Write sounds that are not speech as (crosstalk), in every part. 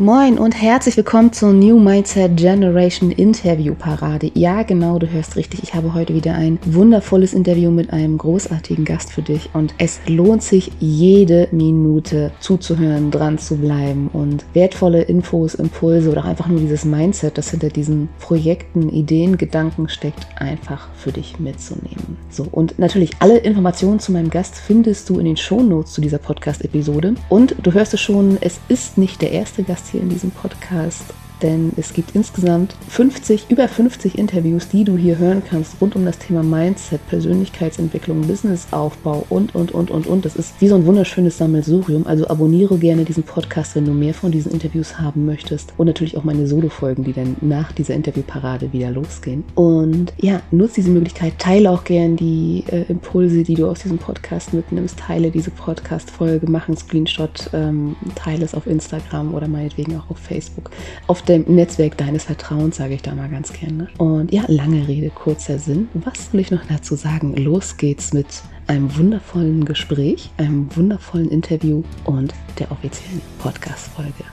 Moin und herzlich willkommen zur New Mindset Generation Interview Parade. Ja, genau, du hörst richtig. Ich habe heute wieder ein wundervolles Interview mit einem großartigen Gast für dich und es lohnt sich jede Minute zuzuhören, dran zu bleiben und wertvolle Infos, Impulse oder einfach nur dieses Mindset, das hinter diesen Projekten, Ideen, Gedanken steckt, einfach für dich mitzunehmen. So, und natürlich alle Informationen zu meinem Gast findest du in den Shownotes zu dieser Podcast-Episode und du hörst es schon, es ist nicht der erste Gast hier in diesem Podcast denn es gibt insgesamt 50, über 50 Interviews, die du hier hören kannst rund um das Thema Mindset, Persönlichkeitsentwicklung, Businessaufbau und, und, und, und, und. Das ist wie so ein wunderschönes Sammelsurium. Also abonniere gerne diesen Podcast, wenn du mehr von diesen Interviews haben möchtest. Und natürlich auch meine Solo-Folgen, die dann nach dieser Interviewparade wieder losgehen. Und ja, nutze diese Möglichkeit, teile auch gerne die äh, Impulse, die du aus diesem Podcast mitnimmst. Teile diese Podcast-Folge, mach einen Screenshot, ähm, teile es auf Instagram oder meinetwegen auch auf Facebook. Auf dem Netzwerk deines Vertrauens, sage ich da mal ganz gerne. Und ja, lange Rede, kurzer Sinn. Was will ich noch dazu sagen? Los geht's mit einem wundervollen Gespräch, einem wundervollen Interview und der offiziellen Podcast-Folge.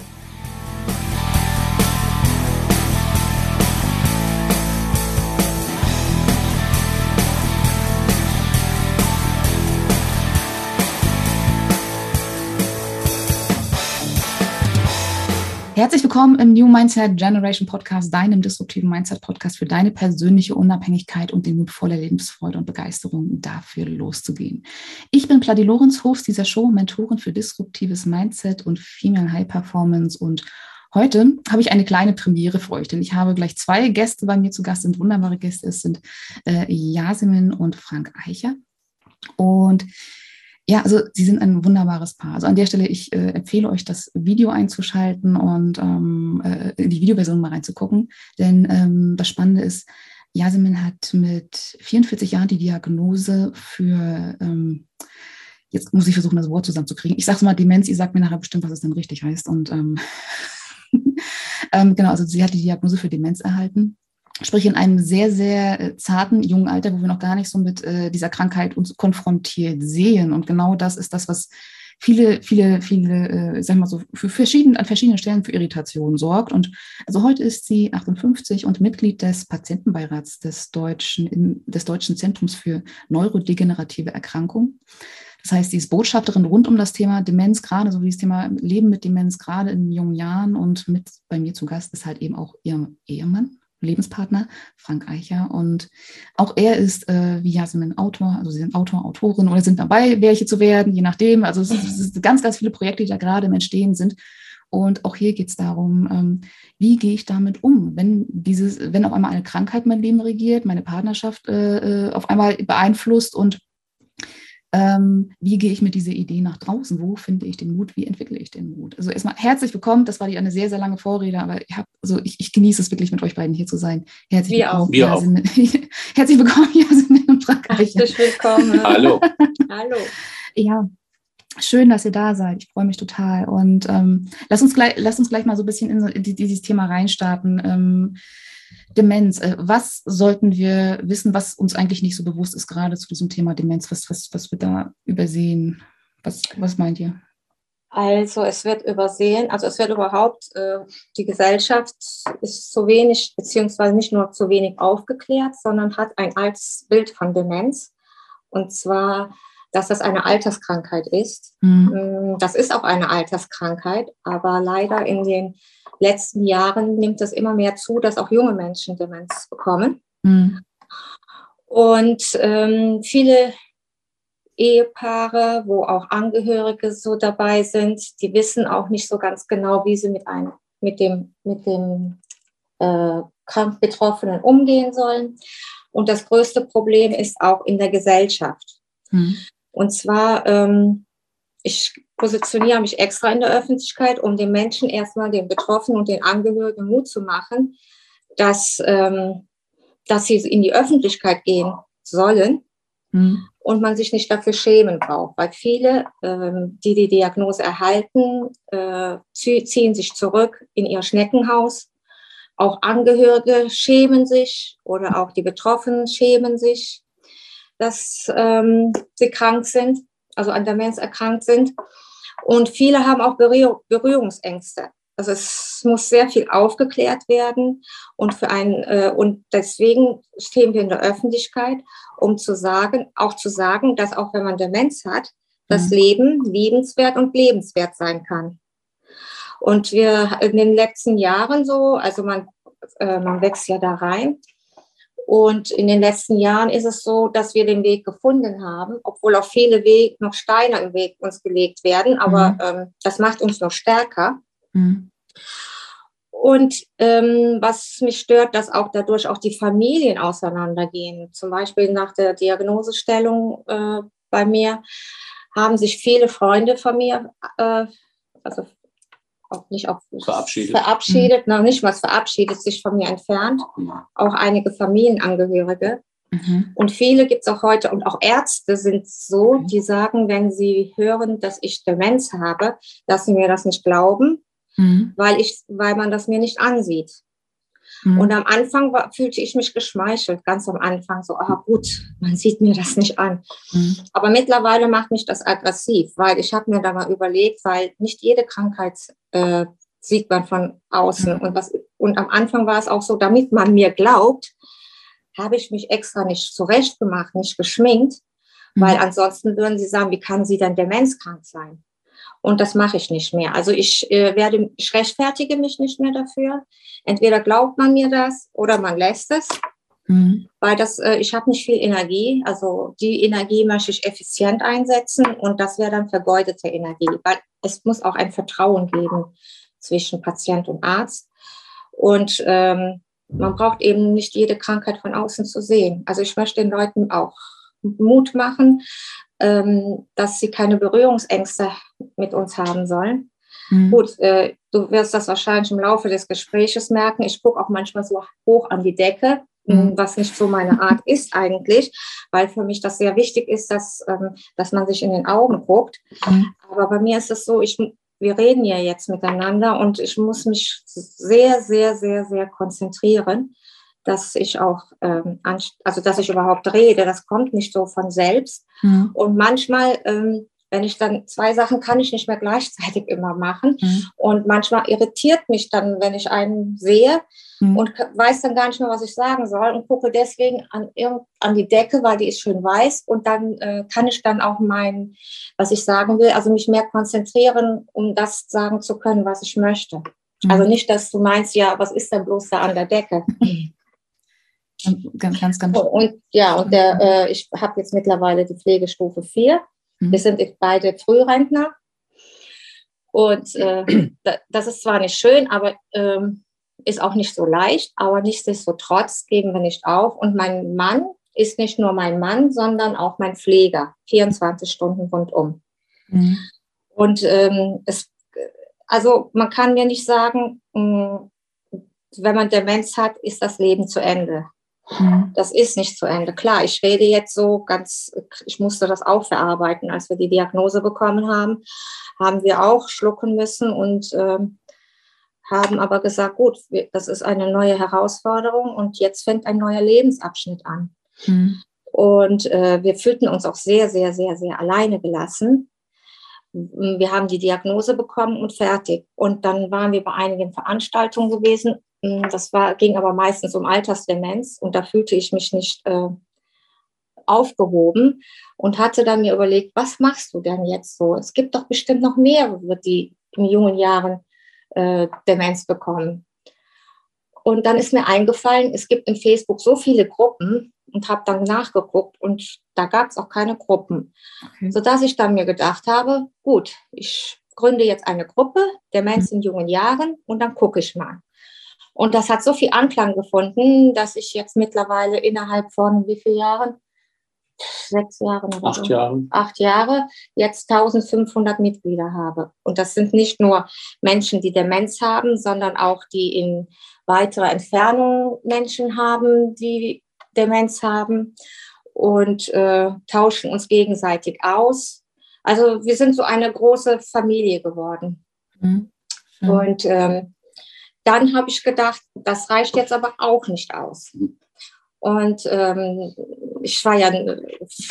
Herzlich willkommen im New Mindset Generation Podcast, deinem disruptiven Mindset Podcast für deine persönliche Unabhängigkeit und den Mut voller Lebensfreude und Begeisterung dafür loszugehen. Ich bin Pladi Lorenz, Host dieser Show, Mentorin für disruptives Mindset und Female High Performance und Heute habe ich eine kleine Premiere für euch, denn ich habe gleich zwei Gäste bei mir zu Gast, sind wunderbare Gäste. Es sind äh, Yasemin und Frank Eicher. Und ja, also sie sind ein wunderbares Paar. Also an der Stelle, ich äh, empfehle euch, das Video einzuschalten und ähm, äh, in die Videoversion mal reinzugucken. Denn ähm, das Spannende ist, Yasemin hat mit 44 Jahren die Diagnose für, ähm, jetzt muss ich versuchen, das Wort zusammenzukriegen. Ich sage mal Demenz, ihr sagt mir nachher bestimmt, was es denn richtig heißt. Und ähm, (laughs) ähm, genau, also sie hat die Diagnose für Demenz erhalten sprich in einem sehr, sehr äh, zarten, jungen Alter, wo wir noch gar nicht so mit äh, dieser Krankheit uns konfrontiert sehen. Und genau das ist das, was viele, viele, viele, äh, sag mal so, für verschiedene, an verschiedenen Stellen für Irritationen sorgt. Und also heute ist sie 58 und Mitglied des Patientenbeirats des Deutschen, des Deutschen Zentrums für neurodegenerative Erkrankungen. Das heißt, sie ist Botschafterin rund um das Thema Demenz, gerade so wie das Thema Leben mit Demenz, gerade in jungen Jahren. Und mit bei mir zu Gast ist halt eben auch ihr Ehemann, Lebenspartner, Frank Eicher. Und auch er ist, äh, wie Jasmin, Autor, also sie sind Autor, Autorin oder sind dabei, welche zu werden, je nachdem. Also es, sind ganz, ganz viele Projekte, die da gerade im Entstehen sind. Und auch hier geht es darum, ähm, wie gehe ich damit um, wenn dieses, wenn auf einmal eine Krankheit mein Leben regiert, meine Partnerschaft äh, äh auf einmal beeinflusst und ähm, wie gehe ich mit dieser Idee nach draußen? Wo finde ich den Mut? Wie entwickle ich den Mut? Also erstmal herzlich willkommen. Das war die eine sehr, sehr lange Vorrede, aber ich, hab, also ich, ich genieße es wirklich, mit euch beiden hier zu sein. Herzlich Wir willkommen. Auch. Wir Jasmin. auch. (laughs) herzlich willkommen, Jasmin und Frankreich. Herzlich willkommen. (laughs) Hallo. Hallo. Ja, Schön, dass ihr da seid. Ich freue mich total. Und ähm, lass, uns gleich, lass uns gleich mal so ein bisschen in, in dieses Thema reinstarten. Ähm, Demenz. Äh, was sollten wir wissen, was uns eigentlich nicht so bewusst ist, gerade zu diesem Thema Demenz? Was, was, was wird da übersehen? Was, was meint ihr? Also es wird übersehen, also es wird überhaupt, äh, die Gesellschaft ist zu wenig, beziehungsweise nicht nur zu wenig aufgeklärt, sondern hat ein altes Bild von Demenz. Und zwar, dass das eine Alterskrankheit ist. Mhm. Das ist auch eine Alterskrankheit, aber leider in den letzten Jahren nimmt es immer mehr zu, dass auch junge Menschen Demenz bekommen. Mhm. Und ähm, viele Ehepaare, wo auch Angehörige so dabei sind, die wissen auch nicht so ganz genau, wie sie mit, einem, mit dem, mit dem äh, Krankbetroffenen umgehen sollen. Und das größte Problem ist auch in der Gesellschaft. Mhm. Und zwar ähm, ich positioniere mich extra in der Öffentlichkeit, um den Menschen erstmal, den Betroffenen und den Angehörigen Mut zu machen, dass, ähm, dass sie in die Öffentlichkeit gehen sollen mhm. und man sich nicht dafür schämen braucht. Weil viele, ähm, die die Diagnose erhalten, äh, ziehen sich zurück in ihr Schneckenhaus. Auch Angehörige schämen sich oder auch die Betroffenen schämen sich, dass ähm, sie krank sind also an Demenz erkrankt sind. Und viele haben auch Berührungsängste. also es muss sehr viel aufgeklärt werden und für einen, äh, und deswegen stehen wir in der Öffentlichkeit, um zu sagen, auch zu sagen, dass auch wenn man Demenz hat, das mhm. Leben liebenswert und lebenswert sein kann. Und wir in den letzten Jahren so, also man, äh, man wächst ja da rein. Und in den letzten Jahren ist es so, dass wir den Weg gefunden haben, obwohl auch viele Weg, noch Steine im Weg uns gelegt werden. Aber mhm. ähm, das macht uns noch stärker. Mhm. Und ähm, was mich stört, dass auch dadurch auch die Familien auseinandergehen. Zum Beispiel nach der Diagnosestellung äh, bei mir haben sich viele Freunde von mir, äh, also auch nicht auch verabschiedet, verabschiedet mhm. noch nicht mal verabschiedet, sich von mir entfernt. Auch einige Familienangehörige. Mhm. Und viele gibt es auch heute und auch Ärzte sind so, mhm. die sagen, wenn sie hören, dass ich Demenz habe, dass sie mir das nicht glauben mhm. weil, ich, weil man das mir nicht ansieht. Mhm. Und am Anfang war, fühlte ich mich geschmeichelt, ganz am Anfang so, ah gut, man sieht mir das nicht an. Mhm. Aber mittlerweile macht mich das aggressiv, weil ich habe mir da mal überlegt, weil nicht jede Krankheit äh, sieht man von außen. Und, was, und am Anfang war es auch so, damit man mir glaubt, habe ich mich extra nicht zurechtgemacht, nicht geschminkt, weil mhm. ansonsten würden sie sagen, wie kann sie denn demenzkrank sein? Und das mache ich nicht mehr. Also ich äh, werde, ich rechtfertige mich nicht mehr dafür. Entweder glaubt man mir das oder man lässt es. Mhm. Weil das, äh, ich habe nicht viel Energie. Also die Energie möchte ich effizient einsetzen und das wäre dann vergeudete Energie. Weil es muss auch ein Vertrauen geben zwischen Patient und Arzt. Und ähm, man braucht eben nicht jede Krankheit von außen zu sehen. Also ich möchte den Leuten auch Mut machen, ähm, dass sie keine Berührungsängste mit uns haben sollen. Mhm. Gut, äh, du wirst das wahrscheinlich im Laufe des Gespräches merken. Ich gucke auch manchmal so hoch an die Decke. Was nicht so meine Art ist eigentlich, weil für mich das sehr wichtig ist, dass, ähm, dass man sich in den Augen guckt. Mhm. Aber bei mir ist es so, ich, wir reden ja jetzt miteinander und ich muss mich sehr, sehr, sehr, sehr konzentrieren dass ich auch, ähm, also dass ich überhaupt rede. Das kommt nicht so von selbst. Mhm. Und manchmal, ähm, wenn ich dann zwei Sachen kann ich nicht mehr gleichzeitig immer machen. Mhm. Und manchmal irritiert mich dann, wenn ich einen sehe mhm. und weiß dann gar nicht mehr, was ich sagen soll und gucke deswegen an, an die Decke, weil die ist schön weiß. Und dann äh, kann ich dann auch mein, was ich sagen will, also mich mehr konzentrieren, um das sagen zu können, was ich möchte. Mhm. Also nicht, dass du meinst, ja, was ist denn bloß da an der Decke? (laughs) Ganz, ganz, ganz. Und ja, und der, äh, ich habe jetzt mittlerweile die Pflegestufe 4. Mhm. Wir sind beide Frührentner. Und äh, (clears throat) das ist zwar nicht schön, aber ähm, ist auch nicht so leicht, aber nichtsdestotrotz geben wir nicht auf. Und mein Mann ist nicht nur mein Mann, sondern auch mein Pfleger, 24 Stunden rundum. Mhm. Und ähm, es, also man kann mir nicht sagen, mh, hm, wenn man Demenz hat, ist das Leben zu Ende. Mhm. Das ist nicht zu Ende. Klar, ich rede jetzt so ganz, ich musste das auch verarbeiten, als wir die Diagnose bekommen haben, haben wir auch schlucken müssen und äh, haben aber gesagt, gut, das ist eine neue Herausforderung und jetzt fängt ein neuer Lebensabschnitt an. Mhm. Und äh, wir fühlten uns auch sehr, sehr, sehr, sehr alleine gelassen. Wir haben die Diagnose bekommen und fertig. Und dann waren wir bei einigen Veranstaltungen gewesen hm, das war, ging aber meistens um Altersdemenz und da fühlte ich mich nicht äh, aufgehoben und hatte dann mir überlegt, was machst du denn jetzt so? Es gibt doch bestimmt noch mehrere, die in jungen Jahren äh, Demenz bekommen. Und dann ist mir eingefallen, es gibt in Facebook so viele Gruppen und habe dann nachgeguckt und da gab es auch keine Gruppen, okay. sodass ich dann mir gedacht habe, gut, ich gründe jetzt eine Gruppe, Demenz in jungen Jahren und dann gucke ich mal. Und das hat so viel Anklang gefunden, dass ich jetzt mittlerweile innerhalb von wie vielen Jahren? Sechs Jahren oder Acht so. Jahre. Acht Jahre, jetzt 1500 Mitglieder habe. Und das sind nicht nur Menschen, die Demenz haben, sondern auch die in weiterer Entfernung Menschen haben, die Demenz haben und äh, tauschen uns gegenseitig aus. Also wir sind so eine große Familie geworden. Mhm. Und ähm, dann habe ich gedacht, das reicht jetzt aber auch nicht aus. Und ähm, ich war ja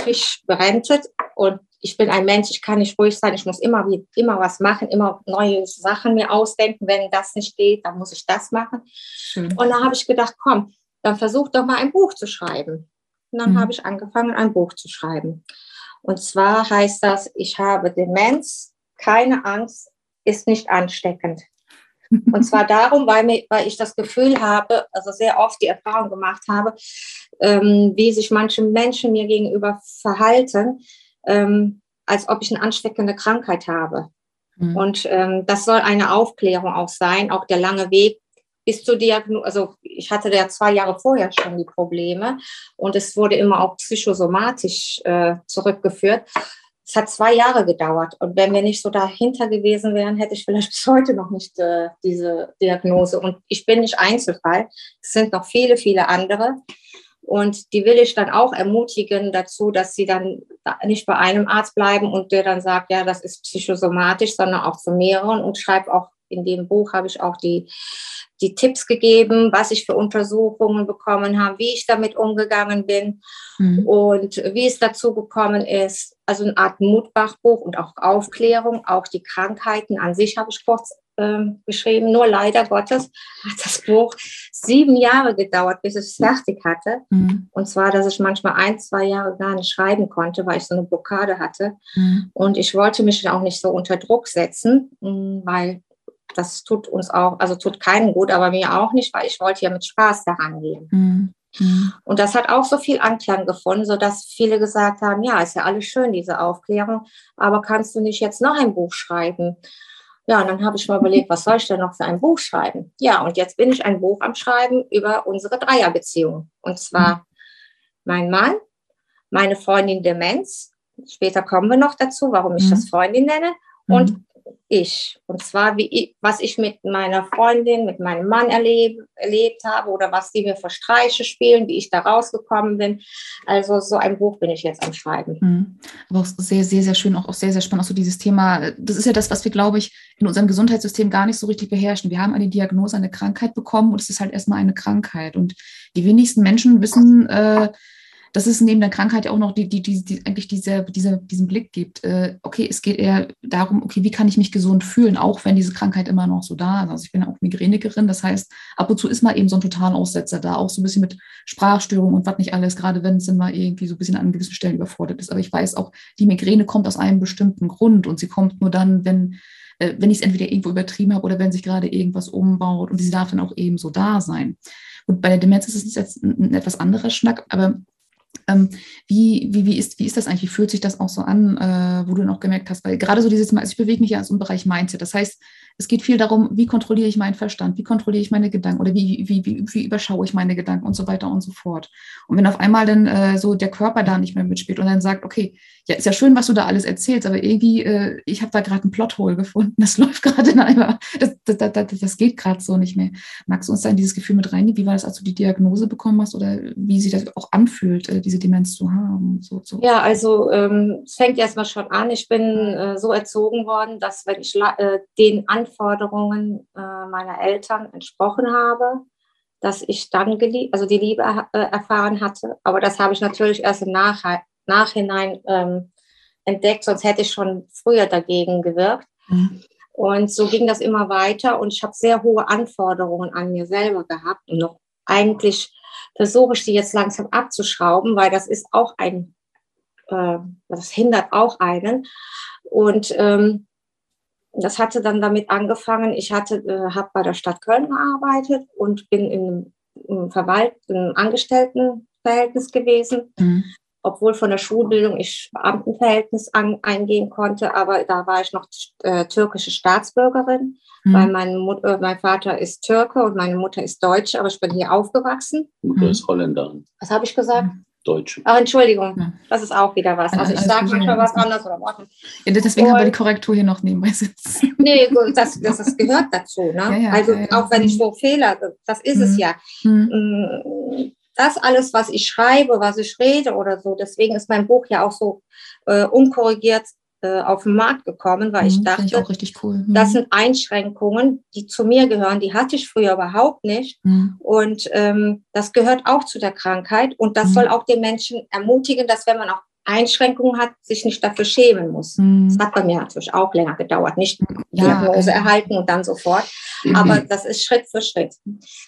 frisch berentet und ich bin ein Mensch, ich kann nicht ruhig sein, ich muss immer, immer was machen, immer neue Sachen mir ausdenken. Wenn das nicht geht, dann muss ich das machen. Schön. Und dann habe ich gedacht, komm, dann versuch doch mal ein Buch zu schreiben. Und dann mhm. habe ich angefangen, ein Buch zu schreiben. Und zwar heißt das, ich habe Demenz, keine Angst, ist nicht ansteckend. Und zwar darum, weil, mir, weil ich das Gefühl habe, also sehr oft die Erfahrung gemacht habe, ähm, wie sich manche Menschen mir gegenüber verhalten, ähm, als ob ich eine ansteckende Krankheit habe. Mhm. Und ähm, das soll eine Aufklärung auch sein, auch der lange Weg bis zur Diagnose. Also ich hatte ja zwei Jahre vorher schon die Probleme und es wurde immer auch psychosomatisch äh, zurückgeführt. Es hat zwei Jahre gedauert. Und wenn wir nicht so dahinter gewesen wären, hätte ich vielleicht (laughs) bis heute noch nicht äh, diese Diagnose. Und ich bin nicht Einzelfall. Es sind noch viele, viele andere. Und die will ich dann auch ermutigen dazu, dass sie dann nicht bei einem Arzt bleiben und der dann sagt, ja, das ist psychosomatisch, sondern auch zu mehreren und schreibe auch in dem Buch habe ich auch die, die Tipps gegeben, was ich für Untersuchungen bekommen habe, wie ich damit umgegangen bin mhm. und wie es dazu gekommen ist. Also eine Art Mutbachbuch und auch Aufklärung, auch die Krankheiten an sich habe ich kurz ähm, geschrieben. Nur leider Gottes hat das Buch sieben Jahre gedauert, bis ich es fertig hatte. Mhm. Und zwar, dass ich manchmal ein, zwei Jahre gar nicht schreiben konnte, weil ich so eine Blockade hatte. Mhm. Und ich wollte mich auch nicht so unter Druck setzen, mm, weil das tut uns auch, also tut keinen gut, aber mir auch nicht, weil ich wollte ja mit Spaß daran gehen. Mhm. mhm. Und das hat auch so viel Anklang gefunden, sodass viele gesagt haben, ja, ist ja alles schön, diese Aufklärung, aber kannst du nicht jetzt noch ein Buch schreiben? Ja, und dann habe ich mal überlegt, was soll ich denn noch für ein Buch schreiben? Ja, und jetzt bin ich ein Buch am Schreiben über unsere Dreierbeziehung. Und zwar mhm. mein Mann, meine Freundin Demenz, später kommen wir noch dazu, warum ich mhm. das Freundin nenne, und ich. Und zwar, wie ich, was ich mit meiner Freundin, mit meinem Mann erleb, erlebt habe oder was die mir für Streiche spielen, wie ich da rausgekommen bin. Also so ein Buch bin ich jetzt am Schreiben. Mhm. Aber auch sehr, sehr, sehr schön, auch, auch sehr, sehr spannend. Auch so dieses Thema, das ist ja das, was wir, glaube ich, in unserem Gesundheitssystem gar nicht so richtig beherrschen. Wir haben eine Diagnose, eine Krankheit bekommen und es ist halt erstmal eine Krankheit. Und die wenigsten Menschen wissen, äh, dass es neben der Krankheit auch noch die, die, die, die eigentlich diese, diese, diesen Blick gibt. Äh, okay, es geht eher darum, okay, wie kann ich mich gesund fühlen, auch wenn diese Krankheit immer noch so da ist. Also ich bin auch Migränikerin, das heißt, ab und zu ist mal eben so ein Totalaussetzer da, auch so ein bisschen mit Sprachstörung und was nicht alles, gerade wenn es immer irgendwie so ein bisschen an gewissen Stellen überfordert ist. Aber ich weiß auch, die Migräne kommt aus einem bestimmten Grund und sie kommt nur dann, wenn äh, wenn ich es entweder irgendwo übertrieben habe oder wenn sich gerade irgendwas umbaut und sie darf dann auch eben so da sein. Und bei der Demenz ist es jetzt ein, ein etwas anderer Schnack, aber ähm, wie, wie, wie, ist, wie ist das eigentlich? Wie fühlt sich das auch so an, äh, wo du noch gemerkt hast? Weil gerade so dieses Mal, also ich bewege mich ja so im Bereich Mindset. Das heißt, es geht viel darum, wie kontrolliere ich meinen Verstand, wie kontrolliere ich meine Gedanken oder wie, wie, wie, wie überschaue ich meine Gedanken und so weiter und so fort. Und wenn auf einmal dann äh, so der Körper da nicht mehr mitspielt und dann sagt, okay, ja, ist ja schön, was du da alles erzählst, aber irgendwie, äh, ich habe da gerade einen Plothole gefunden, (laughs) das läuft gerade in einmal, das, das, das, das geht gerade so nicht mehr. Magst du uns da in dieses Gefühl mit reinnehmen? Wie war das, als du die Diagnose bekommen hast oder wie sich das auch anfühlt, äh, diese Demenz zu haben? So, so. Ja, also ähm, es fängt erstmal schon an. Ich bin äh, so erzogen worden, dass wenn ich äh, den an Anforderungen äh, meiner Eltern entsprochen habe, dass ich dann also die Liebe äh, erfahren hatte. Aber das habe ich natürlich erst im Nach Nachhinein ähm, entdeckt, sonst hätte ich schon früher dagegen gewirkt. Mhm. Und so ging das immer weiter und ich habe sehr hohe Anforderungen an mir selber gehabt und noch eigentlich versuche ich die jetzt langsam abzuschrauben, weil das ist auch ein, äh, das hindert auch einen. Und ähm, das hatte dann damit angefangen, ich hatte, äh, habe bei der Stadt Köln gearbeitet und bin in einem Verwalt, im Angestelltenverhältnis gewesen, mhm. obwohl von der Schulbildung ich Beamtenverhältnis an, eingehen konnte, aber da war ich noch äh, türkische Staatsbürgerin, mhm. weil mein, Mut, äh, mein Vater ist Türke und meine Mutter ist Deutsche, aber ich bin hier aufgewachsen. Mutter ist Holländerin. Was habe ich gesagt? Mhm. Deutsche. Ach, Entschuldigung, ja. das ist auch wieder was. Also ich sage manchmal was anderes oder was. Ja, deswegen haben wir die Korrektur hier noch nebenbei sitzen. (laughs) Nee, das, das, das gehört dazu. Ne? Ja, ja, also auch wenn ich so Fehler, das ist mhm. es ja. Mhm. Das alles, was ich schreibe, was ich rede oder so, deswegen ist mein Buch ja auch so äh, unkorrigiert äh, auf den Markt gekommen, weil ich Mhm, finde dachte, richtig cool. Mhm. das sind Einschränkungen, die zu mir gehören. Die hatte ich früher überhaupt nicht. Mhm. Und ähm, das gehört auch zu der Krankheit. Und das Mhm. soll auch den Menschen ermutigen, dass wenn man auch Einschränkungen hat, sich nicht dafür schämen muss. Mhm. Das hat bei mir natürlich auch länger gedauert. Nicht Ja, Diagnose äh, erhalten und dann sofort. Aber das ist Schritt für Schritt.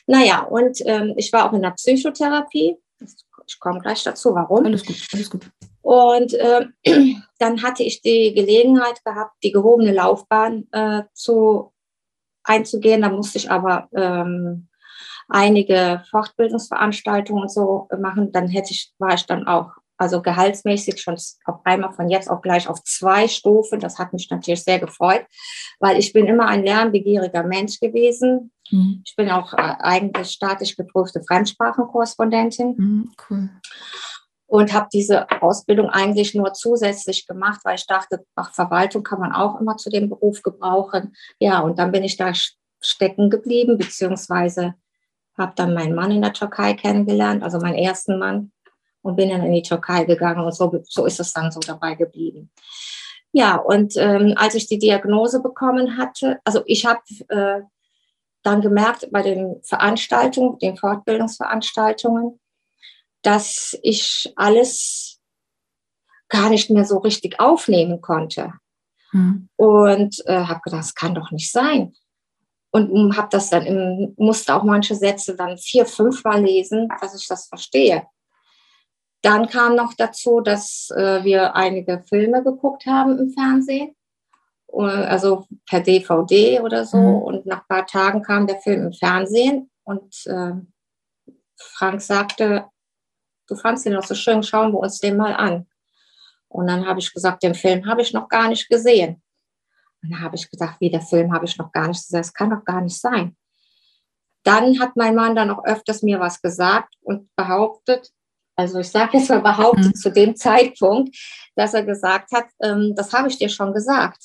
Naja, und ähm, ich war auch in der Psychotherapie. Ich komme gleich dazu, warum. Alles gut, alles gut. Und ähm, (clears throat) dann hatte ich die Gelegenheit gehabt, die gehobene Laufbahn äh, zu einzugehen. Da musste ich aber ähm, einige Fortbildungsveranstaltungen und so machen. Dann hätte ich, war ich dann auch, also gehaltsmäßig schon auf einmal von jetzt auch gleich auf zwei Stufen. Das hat mich natürlich sehr gefreut, weil ich bin immer ein lernbegieriger Mensch gewesen. Mhm. Ich bin auch äh, eigentlich staatlich geprüfte Fremdsprachenkorrespondentin Mhm, cool. Und habe diese Ausbildung eigentlich nur zusätzlich gemacht, weil ich dachte, ach, Verwaltung kann man auch immer zu dem Beruf gebrauchen. Ja, und dann bin ich da st- stecken geblieben, beziehungsweise habe dann meinen Mann in der Türkei kennengelernt, also meinen ersten Mann, und bin dann in die Türkei gegangen und so, so ist es dann so dabei geblieben. Ja, und ähm, als ich die Diagnose bekommen hatte, also ich habe äh, dann gemerkt bei den Veranstaltungen, den Fortbildungsveranstaltungen, dass ich alles gar nicht mehr so richtig aufnehmen konnte. Mhm. Und äh, habe gedacht, das kann doch nicht sein. Und habe das dann, im, musste auch manche Sätze dann vier, fünf Mal lesen, dass ich das verstehe. Dann kam noch dazu, dass äh, wir einige Filme geguckt haben im Fernsehen, äh, also per DVD oder so. Mhm. Und nach ein paar Tagen kam der Film im Fernsehen und äh, Frank sagte, du fandst den doch so schön, schauen wir uns den mal an. Und dann habe ich gesagt, den Film habe ich noch gar nicht gesehen. Und dann habe ich gedacht, wie der Film habe ich noch gar nicht gesehen, das kann doch gar nicht sein. Dann hat mein Mann dann auch öfters mir was gesagt und behauptet, also ich sage jetzt mal behauptet Mhm. zu dem Zeitpunkt, dass er gesagt hat, ähm, das habe ich dir schon gesagt.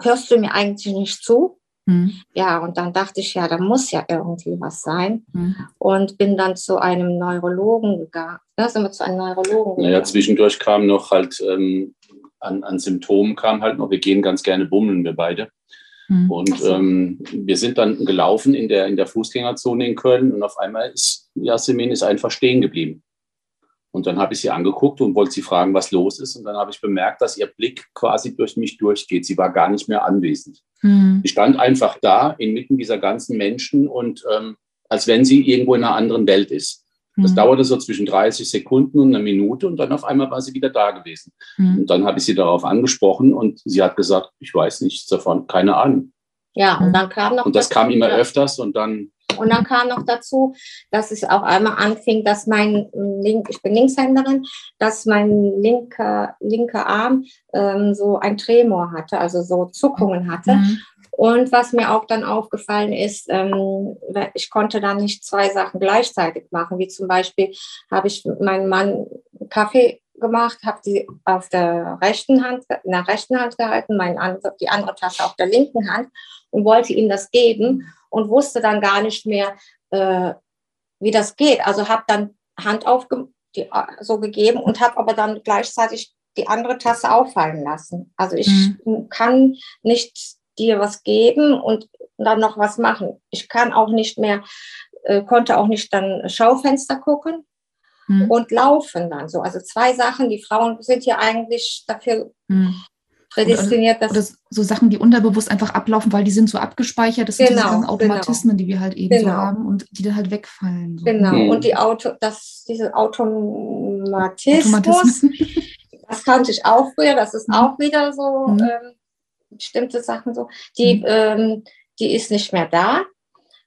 Hörst du mir eigentlich nicht zu? Mhm. Ja, und dann dachte ich, ja, da muss ja irgendwie was sein. Mhm. Und bin dann zu einem Neurologen gegangen. Ja, sind wir zu einem Neurologen Naja, gegangen. zwischendurch kam noch halt ähm, an, an Symptomen kam halt noch, wir gehen ganz gerne bummeln, wir beide. Mhm. Und so. ähm, wir sind dann gelaufen in der, in der Fußgängerzone in Köln und auf einmal ist Jasmin ist einfach stehen geblieben. Und dann habe ich sie angeguckt und wollte sie fragen, was los ist. Und dann habe ich bemerkt, dass ihr Blick quasi durch mich durchgeht. Sie war gar nicht mehr anwesend. Mhm. Sie stand einfach da inmitten dieser ganzen Menschen und ähm, als wenn sie irgendwo in einer anderen Welt ist. Das Mhm. dauerte so zwischen 30 Sekunden und einer Minute und dann auf einmal war sie wieder da gewesen. Mhm. Und dann habe ich sie darauf angesprochen und sie hat gesagt, ich weiß nichts davon, keine Ahnung. Ja, und dann kam noch Und das kam immer öfters und dann, Und dann kam noch dazu, dass es auch einmal anfing, dass mein link, ich bin Linkshänderin, dass mein linker, linker Arm ähm, so ein Tremor hatte, also so Zuckungen hatte. Mhm. Und was mir auch dann aufgefallen ist, ähm, ich konnte dann nicht zwei Sachen gleichzeitig machen, wie zum Beispiel habe ich meinem Mann Kaffee gemacht, habe die auf der rechten Hand, in der rechten Hand gehalten, mein andere, die andere Tasse auf der linken Hand und wollte ihm das geben und wusste dann gar nicht mehr, äh, wie das geht. Also habe dann Hand aufge die, äh, so gegeben und habe aber dann gleichzeitig die andere Tasse auffallen lassen. Also ich kann nicht dir was geben und dann noch was machen. Ich kann auch nicht mehr, äh, konnte auch nicht dann Schaufenster gucken Mhm. und laufen dann so. Also zwei Sachen, die Frauen sind ja eigentlich dafür Mhm. Prädestiniert, dass Oder so Sachen, die unterbewusst einfach ablaufen, weil die sind so abgespeichert. Das sind diese Genau, ganzen Automatismen, die wir halt eben so Genau. haben und die dann halt wegfallen. So. Genau, Mhm. und die Auto, das, diese Automatismus, Automatismen. (laughs) das kannte ich auch früher, das ist Mhm. auch wieder so Mhm. ähm, bestimmte Sachen so, die, Mhm. ähm, die ist nicht mehr da.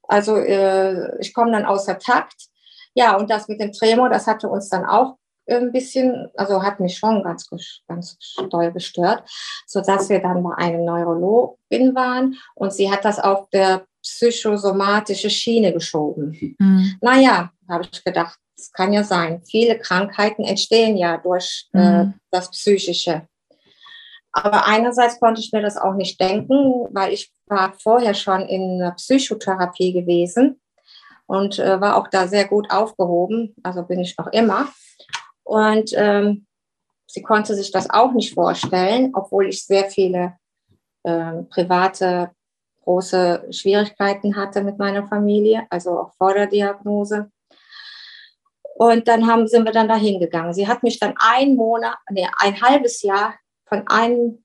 Also äh, ich komme dann außer Takt. Ja, und das mit dem Tremor, das hatte uns dann auch ein bisschen, also hat mich schon ganz, ganz doll gestört, sodass wir dann bei einem Neurologin waren und sie hat das auf der psychosomatische Schiene geschoben. Mhm. Naja, habe ich gedacht, das kann ja sein. Viele Krankheiten entstehen ja durch äh, Mhm. das Psychische. Aber einerseits konnte ich mir das auch nicht denken, weil ich war vorher schon in der Psychotherapie gewesen und äh, war auch da sehr gut aufgehoben. Also bin ich noch immer. Und ähm, sie konnte sich das auch nicht vorstellen, obwohl ich sehr viele äh, private große Schwierigkeiten hatte mit meiner Familie, also auch vor der Diagnose. Und dann haben, sind wir dann dahin gegangen. Sie hat mich dann ein Monat, nee, ein halbes Jahr von einem,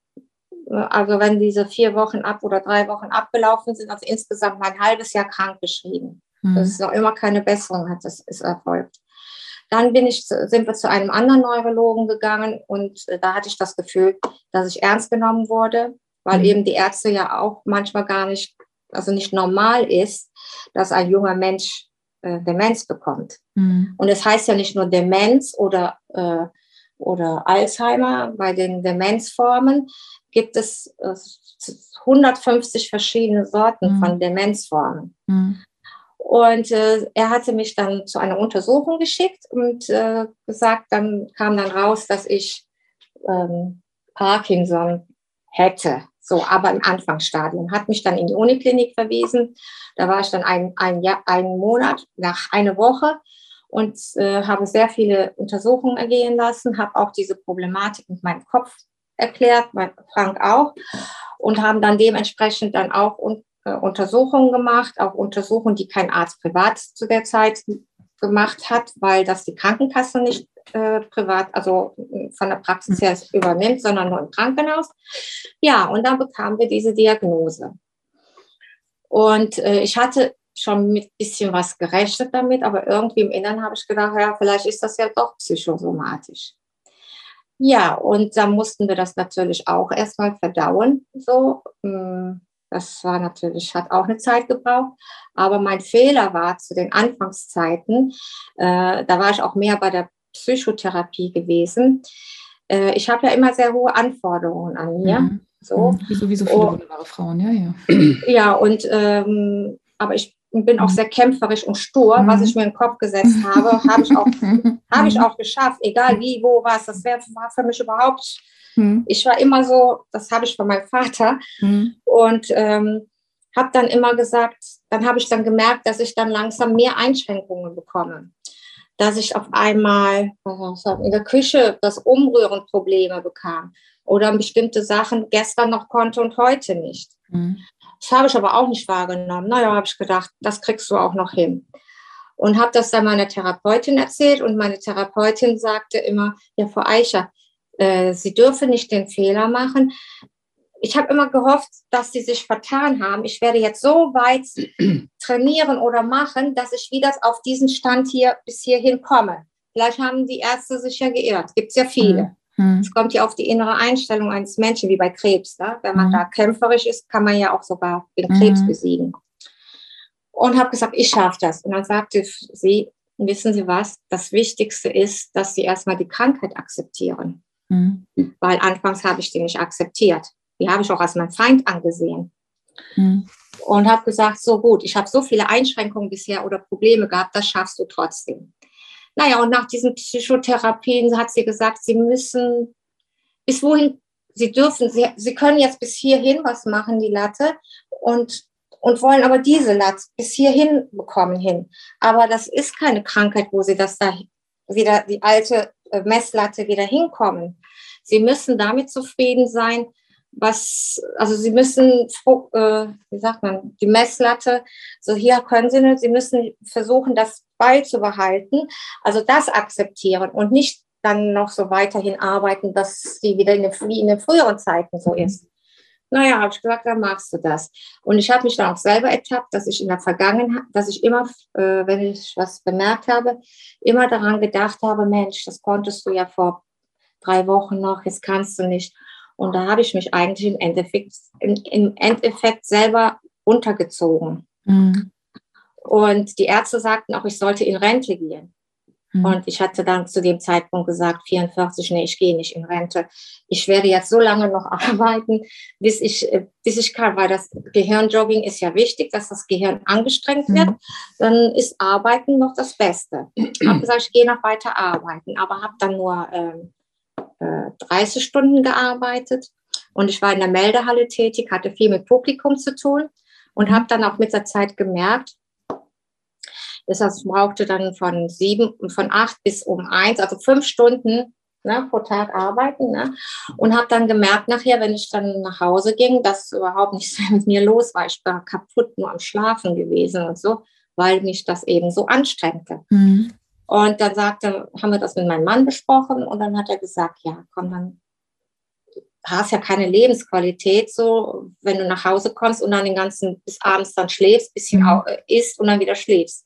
also wenn diese vier Wochen ab oder drei Wochen abgelaufen sind, also insgesamt ein halbes Jahr krank geschrieben. Mhm. Das ist noch immer keine Besserung, hat das ist erfolgt. Dann bin ich, sind wir zu einem anderen Neurologen gegangen und äh, da hatte ich das Gefühl, dass ich ernst genommen wurde weil mhm. eben die Ärzte ja auch manchmal gar nicht, also nicht normal ist, dass ein junger Mensch äh, Demenz bekommt. Mhm. Und es das heißt ja nicht nur Demenz oder, äh, oder Alzheimer, bei den Demenzformen gibt es äh, 150 verschiedene Sorten mhm. von Demenzformen. Mhm. Und äh, er hatte mich dann zu einer Untersuchung geschickt und äh, gesagt, dann kam dann raus, dass ich ähm, Parkinson hätte. So, aber im Anfangsstadium. Hat mich dann in die Uniklinik verwiesen. Da war ich dann ein, ein einen Monat, nach einer Woche und äh, habe sehr viele Untersuchungen ergehen lassen, habe auch diese Problematik mit meinem Kopf erklärt, mein Frank auch, und haben dann dementsprechend dann auch äh, Untersuchungen gemacht, auch Untersuchungen, die kein Arzt privat zu der Zeit gemacht hat, weil das die Krankenkasse nicht äh, privat, also von der Praxis her übernimmt, sondern nur im Krankenhaus. Ja, und dann bekamen wir diese Diagnose. Und äh, ich hatte schon mit bisschen was gerechnet damit, aber irgendwie im Inneren habe ich gedacht, ja, vielleicht ist das ja doch psychosomatisch. Ja, und dann mussten wir das natürlich auch erstmal verdauen. So, hm, das war natürlich, hat auch eine Zeit gebraucht. Aber mein Fehler war zu den Anfangszeiten, äh, da war ich auch mehr bei der Psychotherapie gewesen. Äh, ich habe ja immer sehr hohe Anforderungen an mir. Mhm. So. Mhm. Wie, so, wie so viele oh. wunderbare Frauen, ja, ja. Ja, und ähm, aber ich bin auch mhm. sehr kämpferisch und stur, mhm. was ich mir in den Kopf gesetzt habe, habe ich auch, (laughs) habe ich auch geschafft, egal wie, wo, was. Das wär, war für mich überhaupt. Mhm. Ich war immer so, das habe ich von meinem Vater mhm. und ähm, habe dann immer gesagt, dann habe ich dann gemerkt, dass ich dann langsam mehr Einschränkungen bekomme dass ich auf einmal in der Küche das Umrühren Probleme bekam oder bestimmte Sachen gestern noch konnte und heute nicht. Mhm. Das habe ich aber auch nicht wahrgenommen. Naja, habe ich gedacht, das kriegst du auch noch hin. Und habe das dann meiner Therapeutin erzählt und meine Therapeutin sagte immer, ja, Frau Eicher, äh, Sie dürfen nicht den Fehler machen, ich habe immer gehofft, dass sie sich vertan haben. Ich werde jetzt so weit (clears throat) trainieren oder machen, dass ich wieder auf diesen Stand hier bis hierhin komme. Vielleicht haben die Ärzte sich ja geirrt. Gibt es ja viele. Mhm. Es kommt ja auf die innere Einstellung eines Menschen, wie bei Krebs. Ne? Wenn man mhm. da kämpferisch ist, kann man ja auch sogar den Krebs mhm. besiegen. Und habe gesagt, ich schaffe das. Und dann sagte sie, wissen Sie was, das Wichtigste ist, dass Sie erstmal die Krankheit akzeptieren. Mhm. Weil anfangs habe ich die nicht akzeptiert. Die habe ich auch als mein Feind angesehen. Mhm. Und habe gesagt, so gut, ich habe so viele Einschränkungen bisher oder Probleme gehabt, das schaffst du trotzdem. Naja, und nach diesen Psychotherapien hat sie gesagt, sie müssen bis wohin, sie dürfen, sie, sie können jetzt bis hierhin was machen, die Latte, und, und wollen aber diese Latte bis hierhin bekommen hin. Aber das ist keine Krankheit, wo sie das da wieder, die alte äh, Messlatte wieder hinkommen. Sie müssen damit zufrieden sein, was, also Sie müssen, äh, wie sagt man, die Messlatte, so hier können Sie nicht, Sie müssen versuchen, das beizubehalten, also das akzeptieren und nicht dann noch so weiterhin arbeiten, dass sie wieder in den, in den früheren Zeiten so ist. Naja, habe ich gesagt, dann machst du das. Und ich habe mich dann auch selber ertappt, dass ich in der Vergangenheit, dass ich immer, äh, wenn ich was bemerkt habe, immer daran gedacht habe, Mensch, das konntest du ja vor drei Wochen noch, jetzt kannst du nicht. Und da habe ich mich eigentlich im Endeffekt, im, im Endeffekt selber untergezogen. Mhm. Und die Ärzte sagten auch, ich sollte in Rente gehen. Mhm. Und ich hatte dann zu dem Zeitpunkt gesagt, 44, nee, ich gehe nicht in Rente. Ich werde jetzt so lange noch (laughs) arbeiten, bis ich, bis ich kann, weil das Gehirnjogging ist ja wichtig, dass das Gehirn angestrengt wird. Mhm. Dann ist Arbeiten noch das Beste. Ich habe gesagt, ich gehe noch weiter arbeiten, aber habe dann nur ähm, 30 äh, Stunden gearbeitet und ich war in der Meldehalle tätig, hatte viel mit Publikum zu tun und habe dann auch mit der Zeit gemerkt, das brauchte dann von sieben, von acht bis um eins, also fünf Stunden ne, pro Tag arbeiten. Ne? Und habe dann gemerkt nachher, wenn ich dann nach Hause ging, dass überhaupt nichts (laughs) mit mir los war. Ich war kaputt, nur am Schlafen gewesen und so, weil mich das eben so anstrengte. Mhm. Und dann sagte, haben wir das mit meinem Mann besprochen und dann hat er gesagt, ja, komm, dann hast ja keine Lebensqualität so, wenn du nach Hause kommst und dann den ganzen bis abends dann schläfst, bisschen mhm. isst und dann wieder schläfst.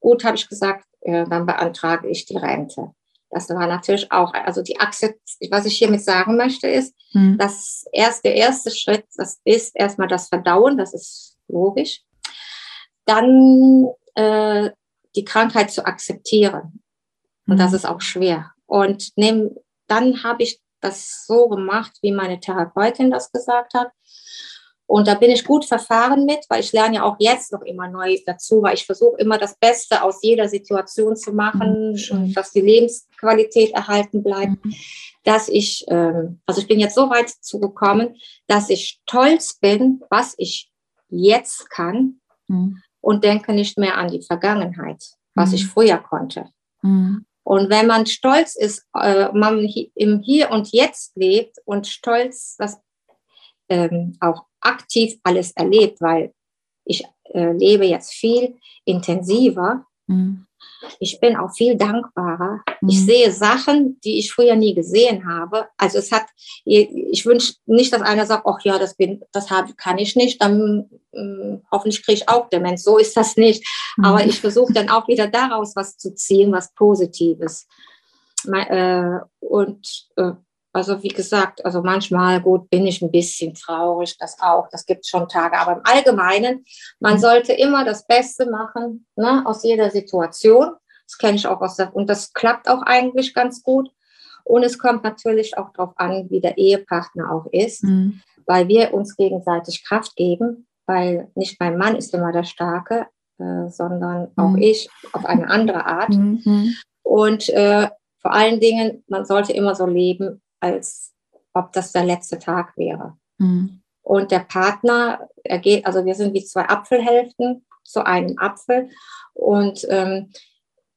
Gut, habe ich gesagt, äh, dann beantrage ich die Rente. Das war natürlich auch, also die Akzept, was ich hiermit sagen möchte, ist, mhm. dass erst der erste Schritt, das ist erstmal das Verdauen, das ist logisch. Dann äh, die Krankheit zu akzeptieren. Und mhm. das ist auch schwer. Und nehm, dann habe ich das so gemacht, wie meine Therapeutin das gesagt hat. Und da bin ich gut verfahren mit, weil ich lerne ja auch jetzt noch immer neu dazu, weil ich versuche immer das Beste aus jeder Situation zu machen, mhm. dass die Lebensqualität erhalten bleibt, mhm. dass ich, ähm, also ich bin jetzt so weit zugekommen, dass ich stolz bin, was ich jetzt kann mhm. und denke nicht mehr an die Vergangenheit, was ich mhm. früher konnte. Mhm. Und wenn man stolz ist, äh, man im Hier und Jetzt lebt und stolz das ähm, auch aktiv alles erlebt, weil ich äh, lebe jetzt viel intensiver. Mhm. Ich bin auch viel dankbarer. Mhm. Ich sehe Sachen, die ich früher nie gesehen habe. Also es hat, ich wünsche nicht, dass einer sagt, ach ja, das bin, das habe, kann ich nicht, dann äh, hoffentlich kriege ich auch Demenz. So ist das nicht. Mhm. Aber ich versuche dann auch wieder daraus was zu ziehen, was Positives. Äh, und äh, also wie gesagt, also manchmal gut bin ich ein bisschen traurig, das auch, das gibt schon Tage. Aber im Allgemeinen, man sollte immer das Beste machen ne, aus jeder Situation. Das kenne ich auch aus der, und das klappt auch eigentlich ganz gut. Und es kommt natürlich auch darauf an, wie der Ehepartner auch ist, mhm. weil wir uns gegenseitig Kraft geben, weil nicht mein Mann ist immer der Starke, äh, sondern auch mhm. ich auf eine andere Art. Mhm. Und äh, vor allen Dingen, man sollte immer so leben, als ob das der letzte Tag wäre. Mhm. Und der Partner, er geht, also wir sind wie zwei Apfelhälften zu einem Apfel. Und ähm,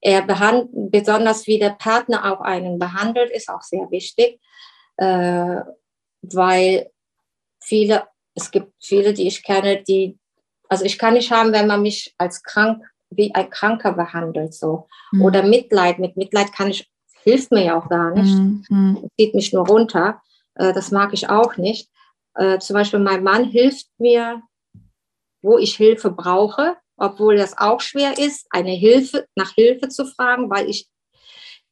er behandelt, besonders wie der Partner auch einen behandelt, ist auch sehr wichtig, äh, weil viele, es gibt viele, die ich kenne, die, also ich kann nicht haben, wenn man mich als krank, wie ein Kranker behandelt, so. Mhm. Oder Mitleid, mit Mitleid kann ich hilft mir ja auch gar nicht, mhm. zieht mich nur runter. Äh, das mag ich auch nicht. Äh, zum Beispiel mein Mann hilft mir, wo ich Hilfe brauche, obwohl das auch schwer ist, eine Hilfe nach Hilfe zu fragen, weil ich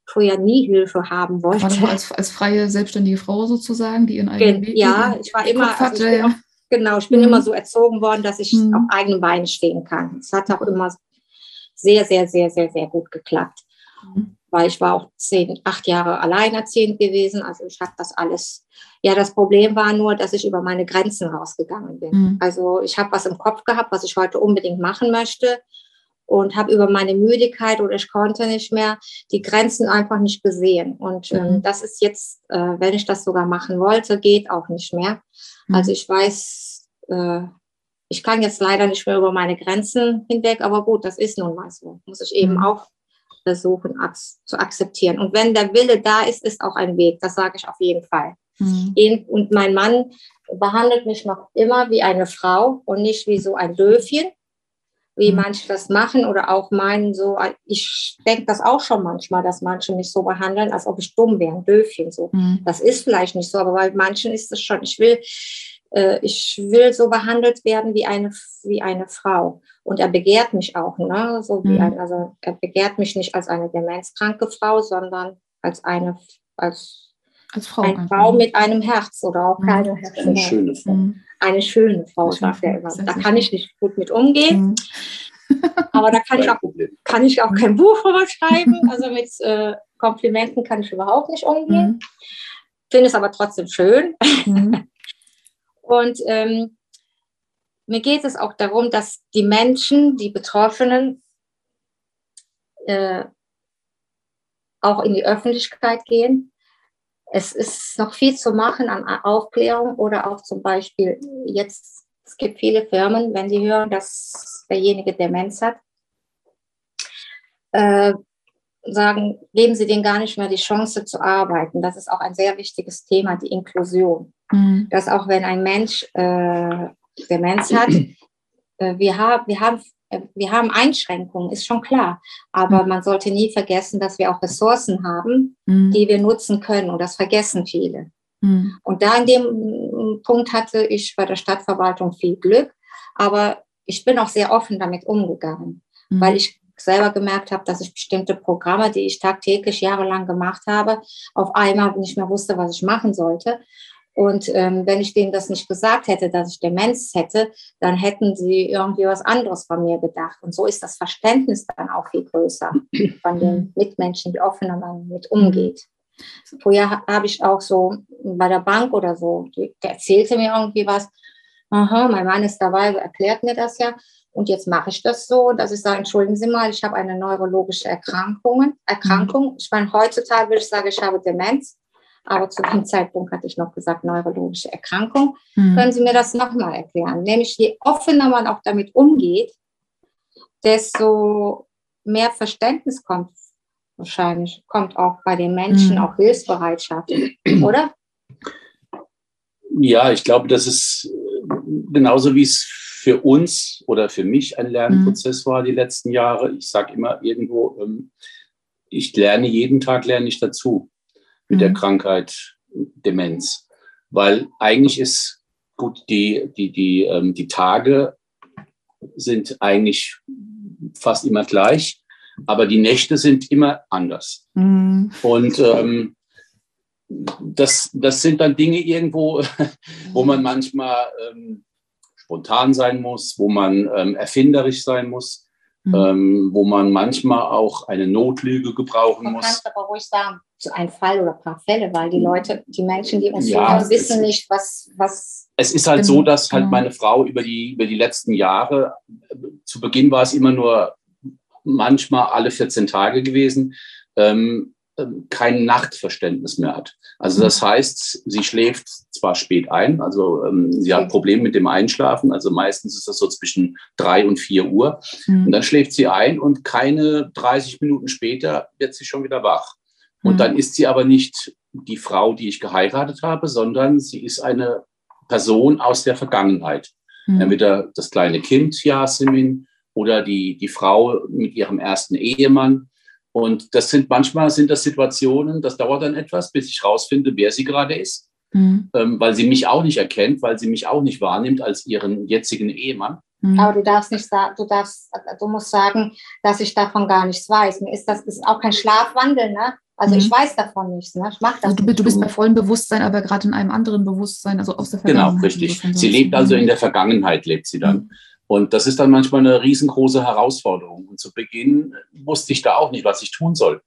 früher nie Hilfe haben wollte. War als, als freie selbstständige Frau sozusagen, die ihren eigenen Weg Ja, ich war immer, also ich auch, genau, ich bin mhm. immer so erzogen worden, dass ich mhm. auf eigenen Beinen stehen kann. Es hat auch immer sehr, sehr, sehr, sehr, sehr gut geklappt. Mhm weil ich war auch zehn, acht Jahre alleinerziehend gewesen. Also ich habe das alles. Ja, das Problem war nur, dass ich über meine Grenzen rausgegangen bin. Mhm. Also ich habe was im Kopf gehabt, was ich heute unbedingt machen möchte und habe über meine Müdigkeit oder ich konnte nicht mehr die Grenzen einfach nicht gesehen. Und ähm, mhm. das ist jetzt, äh, wenn ich das sogar machen wollte, geht auch nicht mehr. Mhm. Also ich weiß, äh, ich kann jetzt leider nicht mehr über meine Grenzen hinweg, aber gut, das ist nun mal so. Muss ich eben mhm. auch versuchen zu akzeptieren. Und wenn der Wille da ist, ist auch ein Weg. Das sage ich auf jeden Fall. Mhm. Und mein Mann behandelt mich noch immer wie eine Frau und nicht wie so ein Löwchen, wie mhm. manche das machen oder auch meinen so, ich denke das auch schon manchmal, dass manche mich so behandeln, als ob ich dumm wäre, ein Löwchen so. Mhm. Das ist vielleicht nicht so, aber bei manchen ist es schon. Ich will, äh, ich will so behandelt werden wie eine, wie eine Frau. Und er begehrt mich auch, ne? so wie mhm. ein, also er begehrt mich nicht als eine demenzkranke Frau, sondern als eine, als, als Frau, eine Frau mit einem Herz oder auch mhm. keine Herz. Eine schöne Frau. Mhm. Eine schöne Frau, sagt er immer. Da kann ich nicht gut mit umgehen. Mhm. Aber da kann ich, auch, kann ich auch kein Buch drüber schreiben. Also mit äh, Komplimenten kann ich überhaupt nicht umgehen. Mhm. Finde es aber trotzdem schön. Mhm. Und ähm, mir geht es auch darum, dass die Menschen, die Betroffenen, äh, auch in die Öffentlichkeit gehen. Es ist noch viel zu machen an Aufklärung oder auch zum Beispiel jetzt, es gibt viele Firmen, wenn sie hören, dass derjenige Demenz hat, äh, sagen, geben Sie denen gar nicht mehr die Chance zu arbeiten. Das ist auch ein sehr wichtiges Thema, die Inklusion. Mhm. Dass auch wenn ein Mensch äh, Demenz hat, (clears throat) äh, wir, haben, wir, haben, äh, wir haben Einschränkungen, ist schon klar. Aber mhm. man sollte nie vergessen, dass wir auch Ressourcen haben, mhm. die wir nutzen können. Und das vergessen viele. Mhm. Und da in dem Punkt hatte ich bei der Stadtverwaltung viel Glück. Aber ich bin auch sehr offen damit umgegangen, mhm. weil ich selber gemerkt habe, dass ich bestimmte Programme, die ich tagtäglich jahrelang gemacht habe, auf einmal nicht mehr wusste, was ich machen sollte. Und ähm, wenn ich denen das nicht gesagt hätte, dass ich Demenz hätte, dann hätten sie irgendwie was anderes von mir gedacht. Und so ist das Verständnis dann auch viel größer von den Mitmenschen, wie offener man mit umgeht. Vorher habe ich auch so bei der Bank oder so, der erzählte mir irgendwie was. Aha, mein Mann ist dabei, erklärt mir das ja. Und jetzt mache ich das so, dass ich sage, entschuldigen Sie mal, ich habe eine neurologische Erkrankung. Erkrankung. Ich meine, heutzutage würde ich sagen, ich habe Demenz. Aber zu dem Zeitpunkt hatte ich noch gesagt, neurologische Erkrankung. Mhm. Können Sie mir das nochmal erklären? Nämlich, je offener man auch damit umgeht, desto mehr Verständnis kommt wahrscheinlich, kommt auch bei den Menschen, mhm. auch Hilfsbereitschaft, oder? Ja, ich glaube, das ist genauso wie es für uns oder für mich ein Lernprozess mhm. war die letzten Jahre. Ich sage immer irgendwo, ähm, ich lerne jeden Tag, lerne ich dazu mit mhm. der Krankheit Demenz. Weil eigentlich ist gut, die, die, die, ähm, die Tage sind eigentlich fast immer gleich, aber die Nächte sind immer anders. Mhm. Und ähm, das, das sind dann Dinge irgendwo, (laughs) wo man manchmal ähm, spontan sein muss, wo man ähm, erfinderisch sein muss, mhm. ähm, wo man manchmal auch eine Notlüge gebrauchen man muss. Man kann aber ruhig sagen, so ein Fall oder ein paar Fälle, weil die Leute, die Menschen, die uns ja, hören, wissen nicht, was, was. Es ist halt so, dass halt meine Frau über die, über die letzten Jahre, zu Beginn war es immer nur manchmal alle 14 Tage gewesen, ähm, kein Nachtverständnis mehr hat. Also das mhm. heißt, sie schläft zwar spät ein, also ähm, sie hat Probleme mit dem Einschlafen, also meistens ist das so zwischen drei und vier Uhr. Mhm. Und dann schläft sie ein und keine 30 Minuten später wird sie schon wieder wach. Und mhm. dann ist sie aber nicht die Frau, die ich geheiratet habe, sondern sie ist eine Person aus der Vergangenheit. Mhm. Entweder das kleine Kind Yasemin oder die, die Frau mit ihrem ersten Ehemann und das sind manchmal sind das Situationen, das dauert dann etwas, bis ich rausfinde, wer sie gerade ist, mhm. ähm, weil sie mich auch nicht erkennt, weil sie mich auch nicht wahrnimmt als ihren jetzigen Ehemann. Mhm. Aber du darfst nicht sagen, du darfst, du musst sagen, dass ich davon gar nichts weiß. Mir ist das ist auch kein Schlafwandel, ne? Also mhm. ich weiß davon nichts, ne? Ich mache das. Also du, du, bist bei vollem Bewusstsein, aber gerade in einem anderen Bewusstsein, also aus der genau, Vergangenheit. Genau, richtig. Sie lebt also in der Vergangenheit, lebt sie dann. Und das ist dann manchmal eine riesengroße Herausforderung. Und zu Beginn wusste ich da auch nicht, was ich tun soll.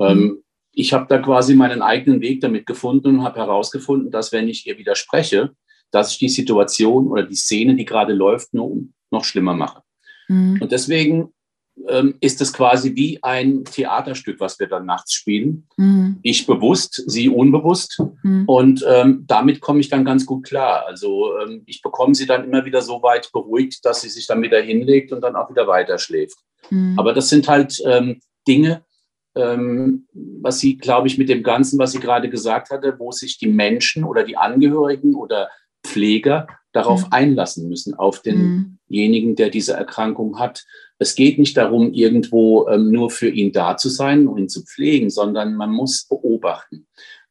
Ähm, mhm. ich habe da quasi meinen eigenen Weg damit gefunden und habe herausgefunden, dass wenn ich ihr widerspreche, dass ich die Situation oder die Szene, die gerade läuft, nur noch schlimmer mache. Mhm. Und deswegen ähm, ist es quasi wie ein Theaterstück, was wir dann nachts spielen. Mhm. Ich bewusst, sie unbewusst. Mhm. Und ähm, damit komme ich dann ganz gut klar. Also ähm, ich bekomme sie dann immer wieder so weit beruhigt, dass sie sich dann wieder hinlegt und dann auch wieder weiter schläft. Mhm. Aber das sind halt ähm, Dinge, ähm, was sie, glaube ich, mit dem Ganzen, was sie gerade gesagt hatte, wo sich die Menschen oder die Angehörigen oder Pfleger darauf mhm. einlassen müssen, auf denjenigen, der diese Erkrankung hat. Es geht nicht darum, irgendwo ähm, nur für ihn da zu sein und ihn zu pflegen, sondern man muss beobachten.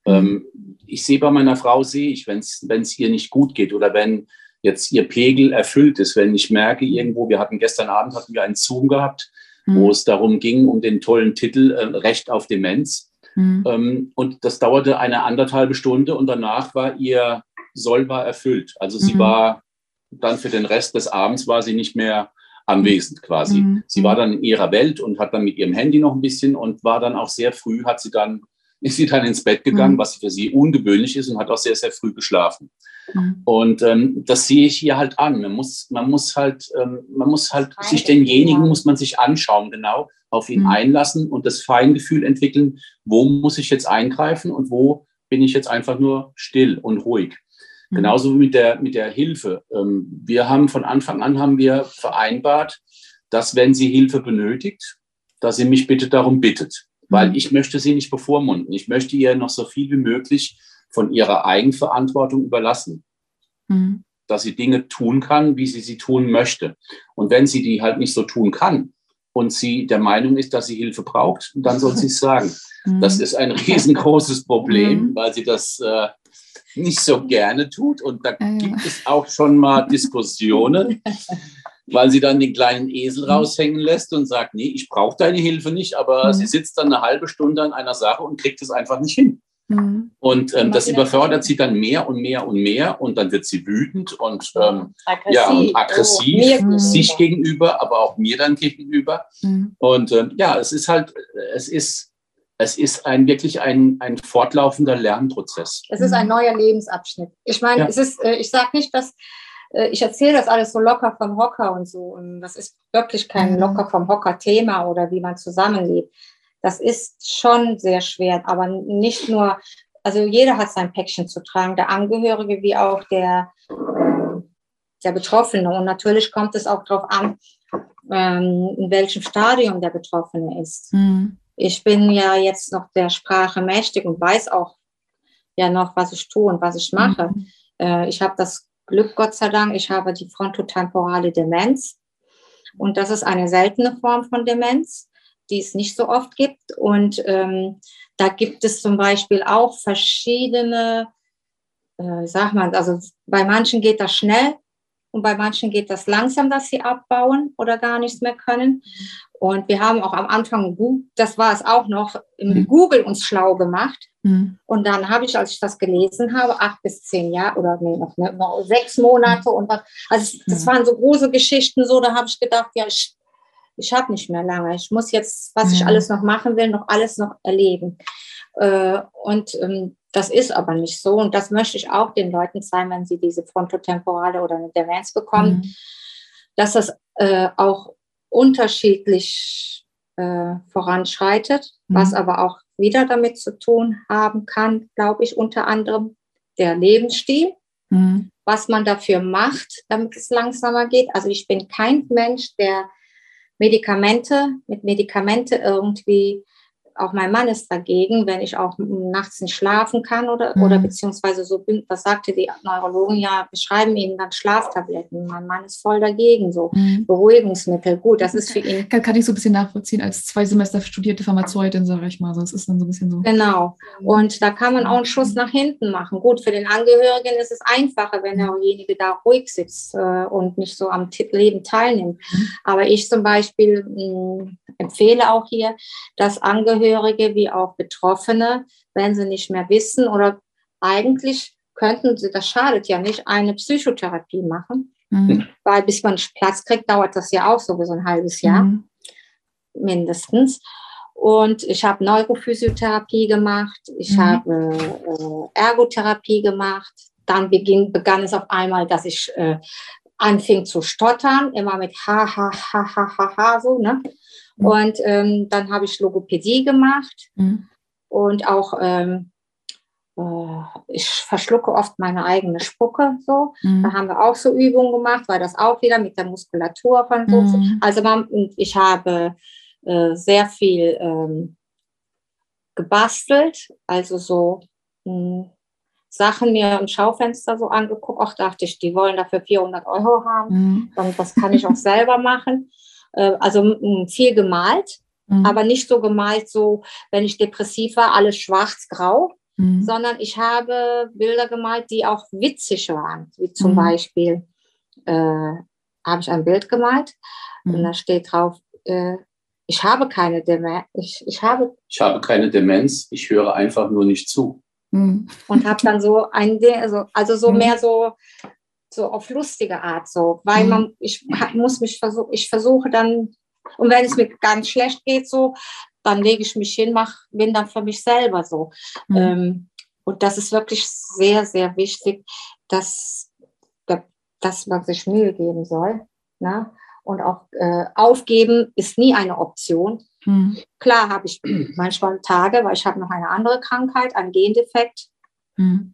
Mhm. Ähm, ich sehe bei meiner Frau, sehe ich, wenn es ihr nicht gut geht oder wenn jetzt ihr Pegel erfüllt ist, wenn ich merke irgendwo, wir hatten gestern Abend hatten wir einen Zoom gehabt, mhm. wo es darum ging, um den tollen Titel äh, Recht auf Demenz. Mhm. Ähm, und das dauerte eine anderthalbe Stunde und danach war ihr Soll war erfüllt. Also sie mhm. war dann für den Rest des Abends war sie nicht mehr anwesend quasi. Mhm. Sie war dann in ihrer Welt und hat dann mit ihrem Handy noch ein bisschen und war dann auch sehr früh, hat sie dann, (laughs) ist sie dann ins Bett gegangen, mhm. was für sie ungewöhnlich ist und hat auch sehr, sehr früh geschlafen. Mhm. Und ähm, das sehe ich hier halt an. Man muss, man muss halt, ähm, man muss halt sich denjenigen muss man sich anschauen, genau, auf ihn mhm. einlassen und das Feingefühl entwickeln, wo muss ich jetzt eingreifen und wo bin ich jetzt einfach nur still und ruhig. Mhm. Genauso wie mit der, mit der Hilfe. Ähm, wir haben von Anfang an haben wir vereinbart, dass wenn sie Hilfe benötigt, dass sie mich bitte darum bittet. weil ich möchte sie nicht bevormunden. Ich möchte ihr noch so viel wie möglich von ihrer Eigenverantwortung überlassen. Mhm. Dass sie Dinge tun kann, wie sie sie tun möchte. Und wenn sie die halt nicht so tun kann und sie der Meinung ist, dass sie Hilfe braucht, dann soll sie es sagen. (laughs) Mhm. Das ist ein riesengroßes Problem, mhm. weil sie das äh, nicht so gerne tut. Und da gibt es auch schon mal Diskussionen, (laughs) weil sie dann den kleinen Esel mhm. raushängen lässt und sagt, nee, ich brauche deine Hilfe nicht, aber mhm. sie sitzt dann eine halbe Stunde an einer Sache und kriegt es einfach nicht hin. Mhm. Und ähm, das überfordert sie dann mehr und mehr und mehr und dann wird sie wütend und, ähm, aggressiv, ja, und aggressiv oh, sich gegenüber, aber auch mir dann gegenüber. Mhm. Und ähm, ja, es ist halt, es ist, es ist ein wirklich ein, ein fortlaufender Lernprozess. Es ist ein neuer Lebensabschnitt. Ich meine, ja. es ist, äh, ich sage nicht, dass äh, ich erzähle das alles so locker vom Hocker und so. Und das ist wirklich kein mhm. locker vom Hocker Thema oder wie man zusammenlebt das ist schon sehr schwer, aber nicht nur, also jeder hat sein Päckchen zu tragen, der Angehörige wie auch der, ähm, der Betroffene. Und natürlich kommt es auch darauf an, ähm, in welchem Stadium der Betroffene ist. Mhm. Ich bin ja jetzt noch der Sprache mächtig und weiß auch ja noch, was ich tue und was ich mache. Mhm. Äh, ich habe das Glück, Gott sei Dank, ich habe die frontotemporale Demenz. Und das ist eine seltene Form von Demenz die es nicht so oft gibt. Und ähm, da gibt es zum Beispiel auch verschiedene, äh, sag mal, also bei manchen geht das schnell und bei manchen geht das langsam, dass sie abbauen oder gar nichts mehr können. Und wir haben auch am Anfang, das war es auch noch, im mhm. Google uns schlau gemacht. Mhm. Und dann habe ich, als ich das gelesen habe, acht bis zehn Jahre oder nee, noch, noch sechs Monate und was, also das mhm. waren so große Geschichten, so, da habe ich gedacht, ja, ich ich habe nicht mehr lange. Ich muss jetzt, was ich mhm. alles noch machen will, noch alles noch erleben. Äh, und ähm, das ist aber nicht so. Und das möchte ich auch den Leuten zeigen, wenn sie diese frontotemporale oder eine Demenz bekommen, mhm. dass das äh, auch unterschiedlich äh, voranschreitet, mhm. was aber auch wieder damit zu tun haben kann, glaube ich, unter anderem der Lebensstil, mhm. was man dafür macht, damit es langsamer geht. Also ich bin kein Mensch, der Medikamente, mit Medikamente irgendwie auch mein Mann ist dagegen, wenn ich auch nachts nicht schlafen kann oder, mhm. oder beziehungsweise so bin, was sagte die Neurologen, ja, beschreiben ihm dann Schlaftabletten. Mein Mann ist voll dagegen, so mhm. Beruhigungsmittel. Gut, das ist für ihn. Kann, kann, ich so ein bisschen nachvollziehen, als zwei Semester studierte Pharmazeutin, sage ich mal. Das ist dann so ein bisschen so. Genau. Und da kann man auch einen Schuss nach hinten machen. Gut, für den Angehörigen ist es einfacher, wenn derjenige da ruhig sitzt äh, und nicht so am Leben teilnimmt. Mhm. Aber ich zum Beispiel mh, hm, empfehle auch hier, dass Angehörige Angehörige wie auch Betroffene, wenn sie nicht mehr wissen oder eigentlich könnten sie, das schadet ja nicht, eine Psychotherapie machen. Mhm. Weil bis man Platz kriegt, dauert das ja auch sowieso ein halbes Jahr mhm. mindestens. Und ich habe Neurophysiotherapie gemacht, ich mhm. habe äh, Ergotherapie gemacht. Dann beginn, begann es auf einmal, dass ich äh, anfing zu stottern, immer mit ha, ha, ha, ha, ha, ha, so, ne? Mhm. Und ähm, dann habe ich Logopädie gemacht mhm. und auch ähm, äh, ich verschlucke oft meine eigene Spucke so. Mhm. Da haben wir auch so Übungen gemacht, weil das auch wieder mit der Muskulatur von so. Mhm. Also man, ich habe äh, sehr viel ähm, gebastelt, also so mh, hm, Sachen mir im Schaufenster so angeguckt. Auch dachte ich, die wollen dafür 400 Euro haben. Mhm. Und das kann ich auch selber machen. (laughs) Äh, also viel gemalt, mhm. aber nicht so gemalt, so wenn ich depressiv war, alles schwarz-grau, mhm. sondern ich habe Bilder gemalt, die auch witzig waren, wie zum mhm. Beispiel äh, habe ich ein Bild gemalt und mhm. da steht drauf, äh, ich habe keine Demenz. Ich, ich, habe, ich habe keine Demenz, ich höre einfach nur nicht zu. Mhm. Und habe dann so ein, also, also so mhm. mehr so so auf lustige Art so, weil mhm. man, ich muss mich versuchen, ich versuche dann, und wenn es mir ganz schlecht geht so, dann lege ich mich hin, mach, bin dann für mich selber so. Mhm. Ähm, und das ist wirklich sehr, sehr wichtig, dass, dass man sich Mühe geben soll. Ne? Und auch äh, aufgeben ist nie eine Option. Mhm. Klar habe ich manchmal Tage, weil ich habe noch eine andere Krankheit, einen Gendefekt. Mhm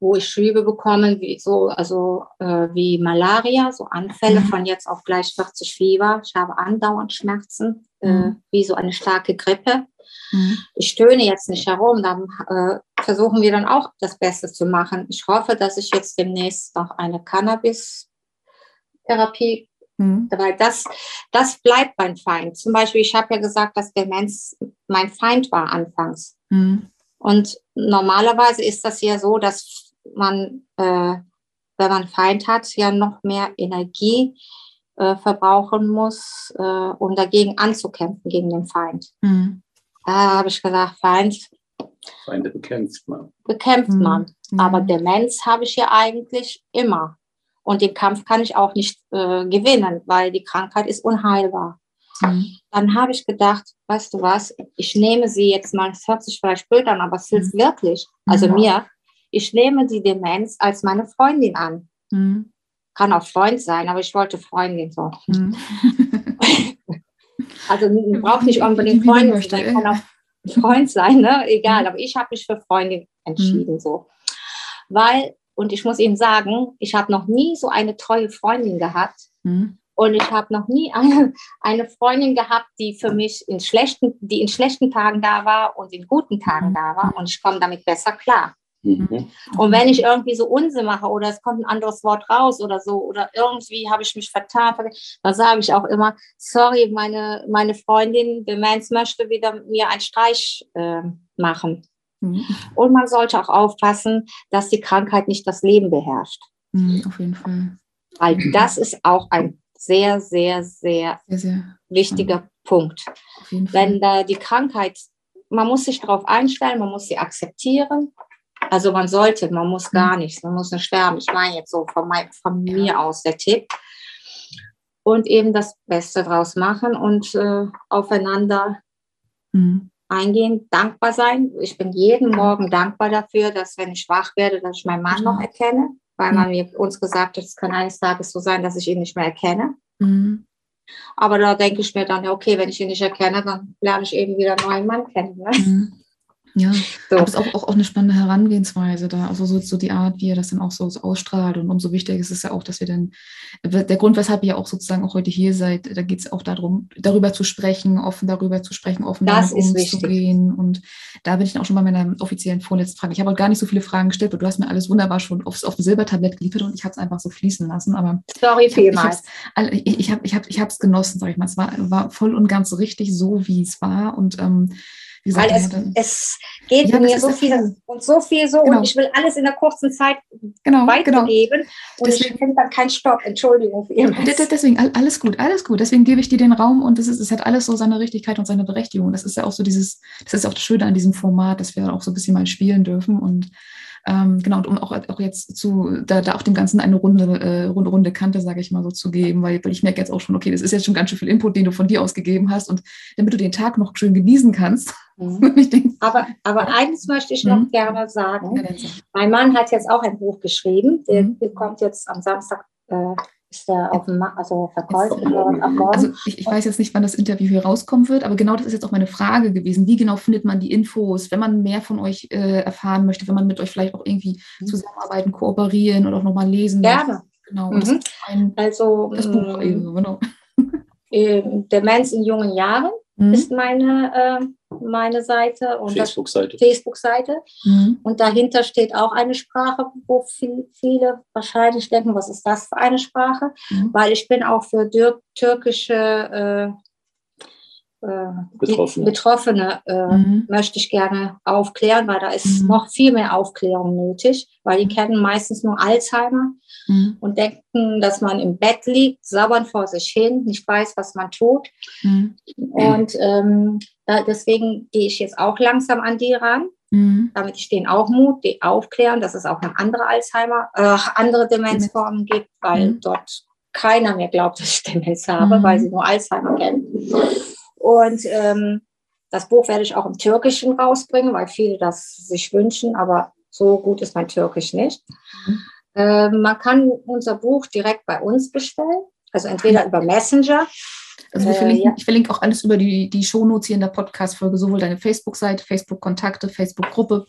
wo ich Schübe bekomme, wie so, also äh, wie Malaria, so Anfälle mhm. von jetzt auf gleich 40 Fieber. Ich habe andauernd Schmerzen, äh, mhm. wie so eine starke Grippe. mhm. ich stöhne jetzt nicht herum, dann äh, versuchen wir dann auch das Beste zu machen. Ich hoffe, dass ich jetzt demnächst noch eine Cannabis-Therapie, mhm. weil das, das bleibt mein Feind. Zum Beispiel, ich habe ja gesagt, dass Demenz mein Feind war anfangs. Mhm. Und normalerweise ist das ja so, dass man, äh, wenn man Feind hat, ja noch mehr Energie äh, verbrauchen muss, äh, um dagegen anzukämpfen, gegen den Feind. Mhm. Da habe ich gesagt, Feind. Feinde bekämpft man. Bekämpft mhm. man. Aber Demenz habe ich ja eigentlich immer. Und den Kampf kann ich auch nicht äh, gewinnen, weil die Krankheit ist unheilbar. Mhm. Dann habe ich gedacht, weißt du was, ich nehme sie jetzt mal, es hört sich vielleicht blöd an, aber es hilft mhm. wirklich. Also mhm. mir, ich nehme die Demenz als meine Freundin an. Mhm. Kann auch Freund sein, aber ich wollte Freundin so. Mhm. (laughs) also braucht nicht unbedingt Freundin sein, kann auch Freund sein, ne? egal. Mhm. Aber ich habe mich für Freundin entschieden so. Weil, und ich muss Ihnen sagen, ich habe noch nie so eine treue Freundin gehabt. Mhm. Und ich habe noch nie eine, eine Freundin gehabt, die für mich in schlechten, die in schlechten Tagen da war und in guten Tagen da war. Und ich komme damit besser klar. Mhm. Und wenn ich irgendwie so Unsinn mache oder es kommt ein anderes Wort raus oder so oder irgendwie habe ich mich vertan, dann sage ich auch immer, sorry, meine, meine Freundin Demenz möchte wieder mir einen Streich äh, machen. Mhm. Und man sollte auch aufpassen, dass die Krankheit nicht das Leben beherrscht. Mhm, auf jeden Fall. Weil das ist auch ein sehr, sehr, sehr, sehr, sehr wichtiger. Punkt. Wenn da die Krankheit, man muss sich darauf einstellen, man muss sie akzeptieren. Also man sollte, man muss gar mhm. nichts, man muss nicht sterben. Ich meine jetzt so von, mein, von ja. mir aus der Tipp. Und eben das Beste draus machen und äh, aufeinander mhm. eingehen, dankbar sein. Ich bin jeden Morgen dankbar dafür, dass wenn ich wach werde, dass ich meinen Mann noch erkenne weil man mir uns gesagt hat, es kann eines Tages so sein, dass ich ihn nicht mehr erkenne. Mhm. Aber da denke ich mir dann, okay, wenn ich ihn nicht erkenne, dann lerne ich eben wieder einen neuen Mann kennen. Ne? Ja, so. aber es ist auch, auch, auch eine spannende Herangehensweise da, also so, so die Art, wie er das dann auch so, so ausstrahlt. Und umso wichtiger ist es ja auch, dass wir dann, der Grund, weshalb ihr auch sozusagen auch heute hier seid, da geht es auch darum, darüber zu sprechen, offen darüber zu sprechen, offen damit umzugehen. Und da bin ich dann auch schon bei meiner offiziellen vorletzten Frage. Ich habe auch gar nicht so viele Fragen gestellt, aber du hast mir alles wunderbar schon aufs, auf dem Silbertablett geliefert und ich habe es einfach so fließen lassen, aber Sorry vielmals. Ich, ich, ich habe ich hab, ich es genossen, sag ich mal, es war, war voll und ganz richtig so, wie es war. Und ähm, Gesagt, Weil es, es geht ja, mir so viel und so viel so genau. und ich will alles in der kurzen Zeit genau, weitergeben genau. und deswegen, ich finde dann keinen Stopp. Entschuldigung für Ihren Deswegen alles gut, alles gut. Deswegen gebe ich dir den Raum und es, ist, es hat alles so seine Richtigkeit und seine Berechtigung. Das ist ja auch so dieses, das ist auch das Schöne an diesem Format, dass wir auch so ein bisschen mal spielen dürfen und ähm, genau, und um auch, auch jetzt zu, da, da auch dem Ganzen eine runde, äh, runde, runde Kante, sage ich mal so, zu geben, weil, weil ich merke jetzt auch schon, okay, das ist jetzt schon ganz schön viel Input, den du von dir aus gegeben hast und damit du den Tag noch schön genießen kannst. Mhm. (laughs) denk, aber, aber eines möchte ich noch mhm. gerne sagen. Ja, mein Mann hat jetzt auch ein Buch geschrieben, der, mhm. kommt jetzt am Samstag äh, ist der auf dem also verkäuflich Also ich, ich, weiß jetzt nicht, wann das Interview hier rauskommen wird, aber genau das ist jetzt auch meine Frage gewesen. Wie genau findet man die Infos, wenn man mehr von euch äh, erfahren möchte, wenn man mit euch vielleicht auch irgendwie mhm. zusammenarbeiten, kooperieren oder auch nochmal lesen Gerne. Genau. Mhm. Ein, also das Buch ähm, eben, genau. Der Mensch in jungen Jahren mhm. ist meine, äh, meine Seite. Facebook-Seite. Facebook-Seite. Mhm. Und dahinter steht auch eine Sprache, wo viel, viele wahrscheinlich denken, was ist das für eine Sprache? Mhm. Weil ich bin auch für türkische äh, äh, Betroffene, Betroffene äh, mhm. möchte ich gerne aufklären, weil da ist mhm. noch viel mehr Aufklärung nötig, weil die mhm. kennen meistens nur Alzheimer mhm. und denken, dass man im Bett liegt, sabbern vor sich hin, nicht weiß, was man tut. Mhm. Und ähm, da, deswegen gehe ich jetzt auch langsam an die ran. Mhm. Damit ich denen auch Mut, die aufklären, dass es auch noch andere Alzheimer, äh, andere Demenzformen gibt, weil dort keiner mehr glaubt, (laughs) dass ich Demenz habe, weil sie nur Alzheimer kennen. Und ähm, das Buch werde ich auch im Türkischen rausbringen, weil viele das sich wünschen, aber so gut ist mein Türkisch nicht. Mhm. Äh, man kann unser Buch direkt bei uns bestellen, also entweder über Messenger. Also wir verlinken, äh, ja. ich verlinke auch alles über die, die Shownotes hier in der Podcast-Folge, sowohl deine Facebook-Seite, Facebook-Kontakte, Facebook-Gruppe,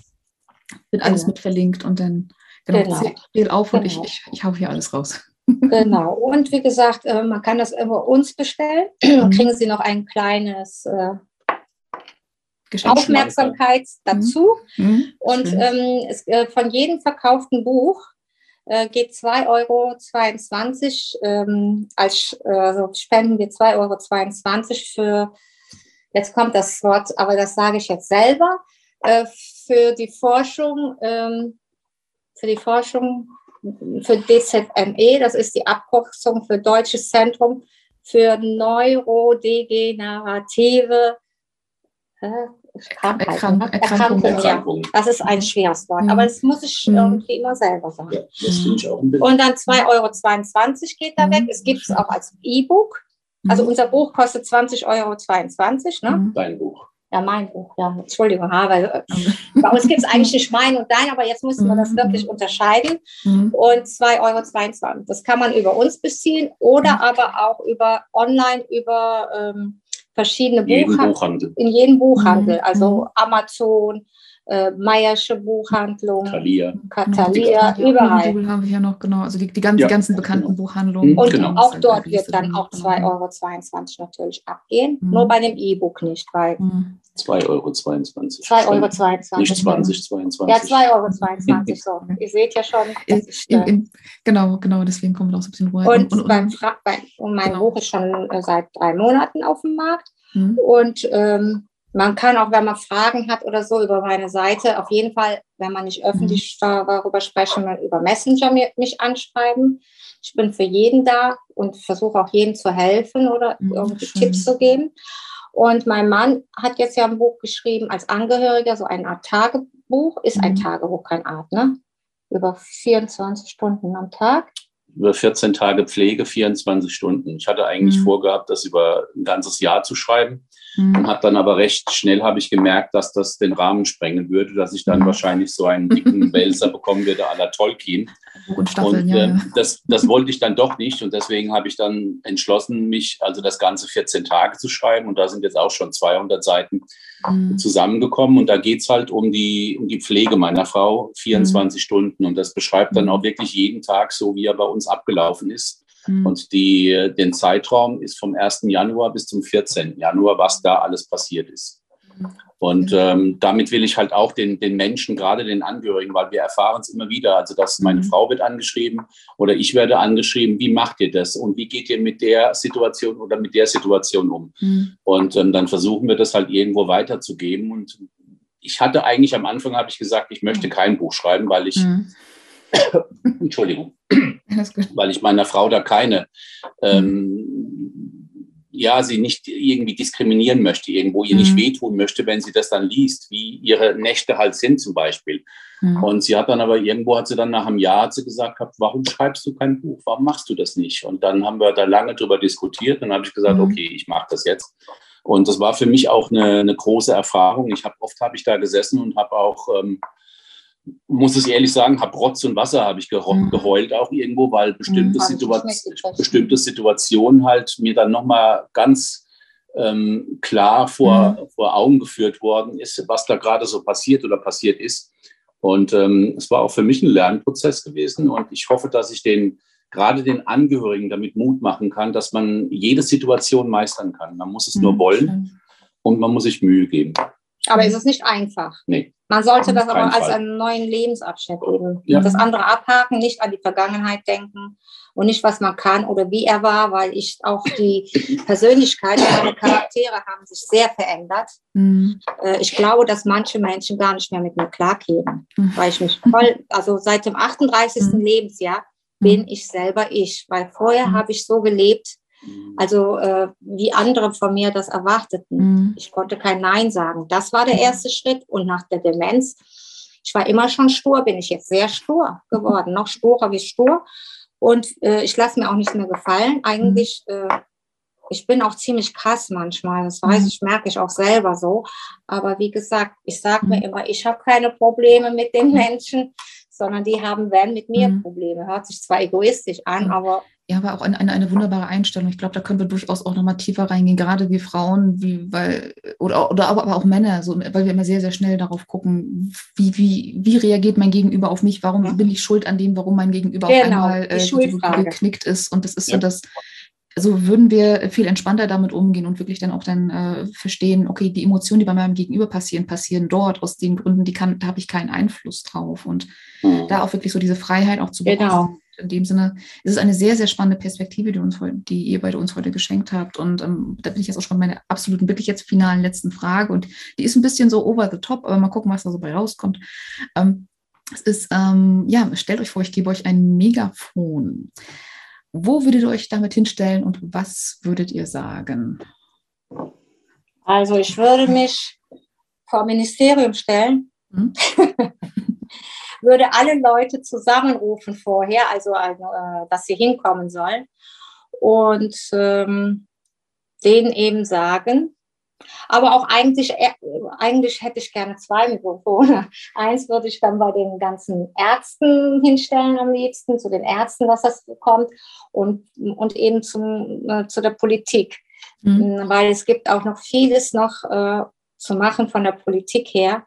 wird alles genau. mit verlinkt und dann genau, genau. zähl auf und genau. ich, ich, ich hau hier alles raus. Genau. Und wie gesagt, äh, man kann das über uns bestellen. (clears throat) Dann mhm. kriegen Sie noch ein kleines, äh, Aufmerksamkeit dazu. Mhm. Und ähm, es, äh, von jedem verkauften Buch äh, geht 2,22 Euro ähm, als also spenden wir 2,22 Euro für, jetzt kommt das Wort, aber das sage ich jetzt selber, äh, für die Forschung, ähm, für die Forschung für DZME, das ist die Abkürzung für Deutsches Zentrum für neurodegenerative Krankheiten. Erkrank Erkrankungen. Erkrankung. Ja. Das ist ein schweres Wort, mhm. aber das muss ich mhm. irgendwie immer selber sagen. Ja, Und dann 2,22 Euro geht da weg. Es gibt es auch als E-Book. Also mhm. unser Buch kostet 20,22 Euro. Ne? Mhm. Dein Buch. Ja, mein Buch, ja. Entschuldigung, weil äh, bei uns gibt es eigentlich nicht mein und dein, aber jetzt müssen wir das wirklich unterscheiden. Und 2,22 Euro. Das kann man über uns beziehen oder aber auch über online über ähm, verschiedene Buchhandel, Buchhandel. In jedem Buchhandel, mhm. also Amazon, äh, Meiersche Buchhandlung, Thalia, Catalia, überall. haben wir hier noch, genau, also die, die, ganzen, ja. die ganzen bekannten Buchhandlungen. Und genau. auch dort wird dann auch 2,22 Euro natürlich abgehen, mhm. nur bei dem E-Book nicht, weil mhm. 2,22 Euro. 2,22 Euro. Nicht 20, 22. Ja, 2,22 Euro. So. (laughs) Ihr seht ja schon. Ist, in, in, genau, genau, deswegen kommen wir auch so ein bisschen Ruhe. Und, und, beim Fra bei, und mein genau. Buch ist schon äh, seit drei Monaten auf dem Markt. Mhm. Und ähm, man kann auch, wenn man Fragen hat oder so, über meine Seite, auf jeden Fall, wenn man nicht öffentlich mhm. darüber sprechen will, über Messenger mich anschreiben. Ich bin für jeden da und versuche auch jedem zu helfen oder mhm, irgendwie schön. Tipps zu geben. Und mein Mann hat jetzt ja ein Buch geschrieben als Angehöriger, so eine Art Tagebuch. Ist mhm. ein Tagebuch, kein Art, ne? Über 24 Stunden am Tag. Über 14 Tage Pflege, 24 Stunden. Ich hatte eigentlich mhm. vorgehabt, das über ein ganzes Jahr zu schreiben. Mhm. Und habe dann aber recht schnell habe ich gemerkt, dass das den Rahmen sprengen würde, dass ich dann mhm. wahrscheinlich so einen dicken (laughs) Wälzer bekommen würde à la Tolkien. Und, und äh, ja. das, das (laughs) wollte ich dann doch nicht. Und deswegen habe ich dann entschlossen, mich also das Ganze 14 Tage zu schreiben. Und da sind jetzt auch schon 200 Seiten mhm. zusammengekommen. Und da geht es halt um die, um die Pflege meiner Frau, 24 mhm. Stunden. Und das beschreibt dann mhm. auch wirklich jeden Tag so, wie er bei uns abgelaufen ist. Mhm. Und die, den Zeitraum ist vom 1. Januar bis zum 14. Januar, was da alles passiert ist. Mhm. Und ähm, damit will ich halt auch den, den Menschen, gerade den Angehörigen, weil wir erfahren es immer wieder, also dass meine mhm. Frau wird angeschrieben oder ich werde angeschrieben, wie macht ihr das und wie geht ihr mit der Situation oder mit der Situation um? Mhm. Und ähm, dann versuchen wir das halt irgendwo weiterzugeben. Und ich hatte eigentlich am Anfang, habe ich gesagt, ich möchte mhm. kein Buch schreiben, weil ich, mhm. (coughs) Entschuldigung, weil ich meiner Frau da keine ähm, ja, sie nicht irgendwie diskriminieren möchte, irgendwo ihr mhm. nicht wehtun möchte, wenn sie das dann liest, wie ihre Nächte halt sind zum Beispiel. Mhm. Und sie hat dann aber irgendwo, hat sie dann nach einem Jahr hat sie gesagt, warum schreibst du kein Buch? Warum machst du das nicht? Und dann haben wir da lange drüber diskutiert und dann habe ich gesagt, mhm. okay, ich mache das jetzt. Und das war für mich auch eine, eine große Erfahrung. Ich habe oft habe ich da gesessen und habe auch ähm, muss es ehrlich sagen, habe Rotz und Wasser habe ich mhm. geheult auch irgendwo, weil bestimmte, mhm, Situation, bestimmte Situationen halt mir dann nochmal ganz ähm, klar vor, mhm. vor Augen geführt worden ist, was da gerade so passiert oder passiert ist. Und ähm, es war auch für mich ein Lernprozess gewesen und ich hoffe, dass ich den gerade den Angehörigen damit Mut machen kann, dass man jede Situation meistern kann. Man muss es mhm, nur wollen schön. und man muss sich Mühe geben. Aber ist es nicht einfach? Nee. Man sollte das aber als einen neuen Lebensabschnitt eben. Ja. Das andere abhaken, nicht an die Vergangenheit denken und nicht, was man kann oder wie er war, weil ich auch die (laughs) Persönlichkeit, meine Charaktere haben sich sehr verändert. Mhm. Äh, ich glaube, dass manche Menschen gar nicht mehr mit mir klarkämen, mhm. weil ich mich voll, also seit dem 38. Mhm. Lebensjahr bin ich selber ich, weil vorher mhm. habe ich so gelebt, Mhm. Also äh, wie andere von mir das erwarteten. Mhm. Ich konnte kein Nein sagen. Das war der mhm. erste Schritt. Und nach der Demenz, ich war immer schon stur, bin ich jetzt sehr stur geworden, noch sturer wie stur. Und äh, ich lasse mir auch nicht mehr gefallen. Eigentlich, mhm. äh, ich bin auch ziemlich krass manchmal, das weiß ich, merke ich auch selber so. Aber wie gesagt, ich sage mir immer, ich habe keine Probleme mit den Menschen, sondern die haben, wenn, mit mir Probleme. Hört sich zwar egoistisch an, aber ja, aber auch eine, eine, eine wunderbare Einstellung. Ich glaube, da können wir durchaus auch nochmal tiefer reingehen, gerade wir Frauen, wie, weil, oder, oder aber auch Männer, so, weil wir immer sehr, sehr schnell darauf gucken, wie, wie, wie reagiert mein Gegenüber auf mich, warum ja. bin ich schuld an dem, warum mein Gegenüber genau, auf einmal äh, geknickt ist. Und das ist ja. so das, also würden wir viel entspannter damit umgehen und wirklich dann auch dann äh, verstehen, okay, die Emotionen, die bei meinem Gegenüber passieren, passieren dort aus den Gründen, die kann, da habe ich keinen Einfluss drauf. Und mhm. da auch wirklich so diese Freiheit auch zu bekommen. Genau. In dem Sinne, es ist eine sehr, sehr spannende Perspektive, die, uns, die ihr beide uns heute geschenkt habt. Und ähm, da bin ich jetzt auch schon bei meiner absoluten, wirklich jetzt finalen letzten Frage. Und die ist ein bisschen so over the top, aber mal gucken, was da so bei rauskommt. Ähm, es ist, ähm, ja, stellt euch vor, ich gebe euch ein Megafon. Wo würdet ihr euch damit hinstellen und was würdet ihr sagen? Also ich würde mich vor Ministerium stellen, hm? (laughs) würde alle Leute zusammenrufen vorher, also, also äh, dass sie hinkommen sollen und ähm, denen eben sagen, aber auch eigentlich, äh, eigentlich hätte ich gerne zwei Mikrofone. (laughs) Eins würde ich dann bei den ganzen Ärzten hinstellen am liebsten, zu den Ärzten, was das kommt, und, und eben zum, äh, zu der Politik. Mhm. Weil es gibt auch noch vieles noch äh, zu machen von der Politik her,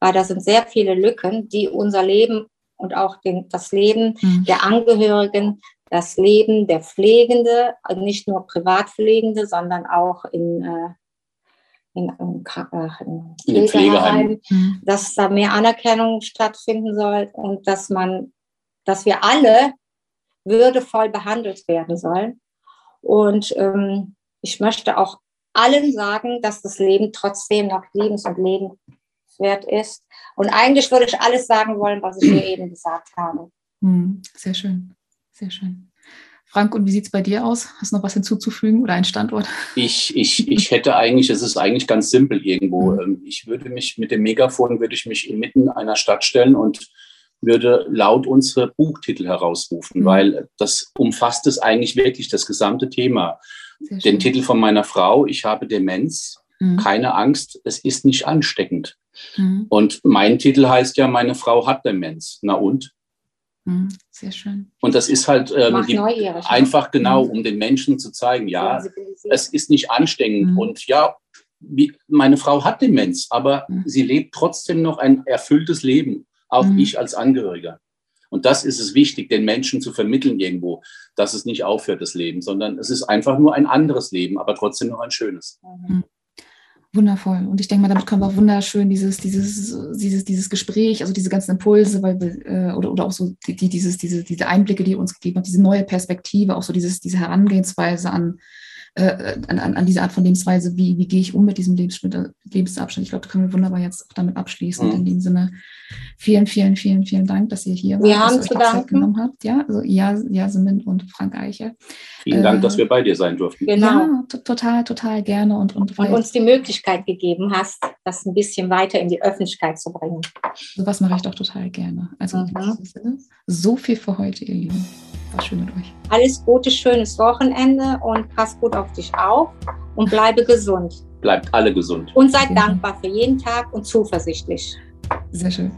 weil da sind sehr viele Lücken, die unser Leben und auch den, das Leben mhm. der Angehörigen, das Leben der Pflegende, also nicht nur Privatpflegende, sondern auch in äh, in, in, in, in Pflegeheim, mhm. dass da mehr Anerkennung stattfinden soll und dass man, dass wir alle würdevoll behandelt werden sollen. Und ähm, ich möchte auch allen sagen, dass das Leben trotzdem noch lebens- und lebenswert ist. Und eigentlich würde ich alles sagen wollen, was ich (clears throat) hier eben gesagt habe. Mhm. Sehr schön, sehr schön. Frank, und wie sieht es bei dir aus? Hast du noch was hinzuzufügen oder einen Standort? Ich, ich, ich hätte eigentlich, es ist eigentlich ganz simpel irgendwo. Mhm. Ähm, ich würde mich mit dem Megafon, würde ich mich inmitten einer Stadt stellen und würde laut unsere Buchtitel herausrufen, mhm. weil das umfasst es eigentlich wirklich das gesamte Thema. Den Titel von meiner Frau, ich habe Demenz, mhm. keine Angst, es ist nicht ansteckend. Mhm. Und mein Titel heißt ja, meine Frau hat Demenz. Na und? Mhm, sehr schön. Und das ist halt ähm, die, ne? einfach genau, mhm. um den Menschen zu zeigen, ja, es ist nicht ansteckend. Mhm. Und ja, wie, meine Frau hat Demenz, aber mhm. sie lebt trotzdem noch ein erfülltes Leben, auch mhm. ich als Angehöriger. Und das ist es wichtig, den Menschen zu vermitteln irgendwo, dass es nicht aufhört, das Leben, sondern es ist einfach nur ein anderes Leben, aber trotzdem noch ein schönes. Mhm. Wundervoll. Und ich denke mal, damit können wir auch wunderschön dieses, dieses, dieses, dieses Gespräch, also diese ganzen Impulse, weil äh, oder, oder auch so die, die, dieses, diese, diese Einblicke, die ihr uns gegeben hat, diese neue Perspektive, auch so dieses, diese Herangehensweise an, äh, an, an, diese Art von Lebensweise, wie, wie gehe ich um mit diesem Lebensabschnitt. Ich glaube, da können wir wunderbar jetzt auch damit abschließen. Mhm. In dem Sinne, vielen, vielen, vielen, vielen Dank, dass ihr hier wir wart, haben dass ihr euch Zeit genommen habt. Ja, also ja, Jasmin und Frank Eiche. Vielen Dank, dass äh, wir bei dir sein durften. Genau. Ja, total, total gerne. Und, und, und uns die Möglichkeit gegeben hast, das ein bisschen weiter in die Öffentlichkeit zu bringen. Sowas mache ich doch total gerne. Also mhm. in diesem Sinne, so viel für heute, ihr Lieben. War schön mit euch. Alles Gute, schönes Wochenende und pass gut auf dich auf und bleibe gesund. Bleibt alle gesund. Und seid dankbar für jeden Tag und zuversichtlich. Sehr schön.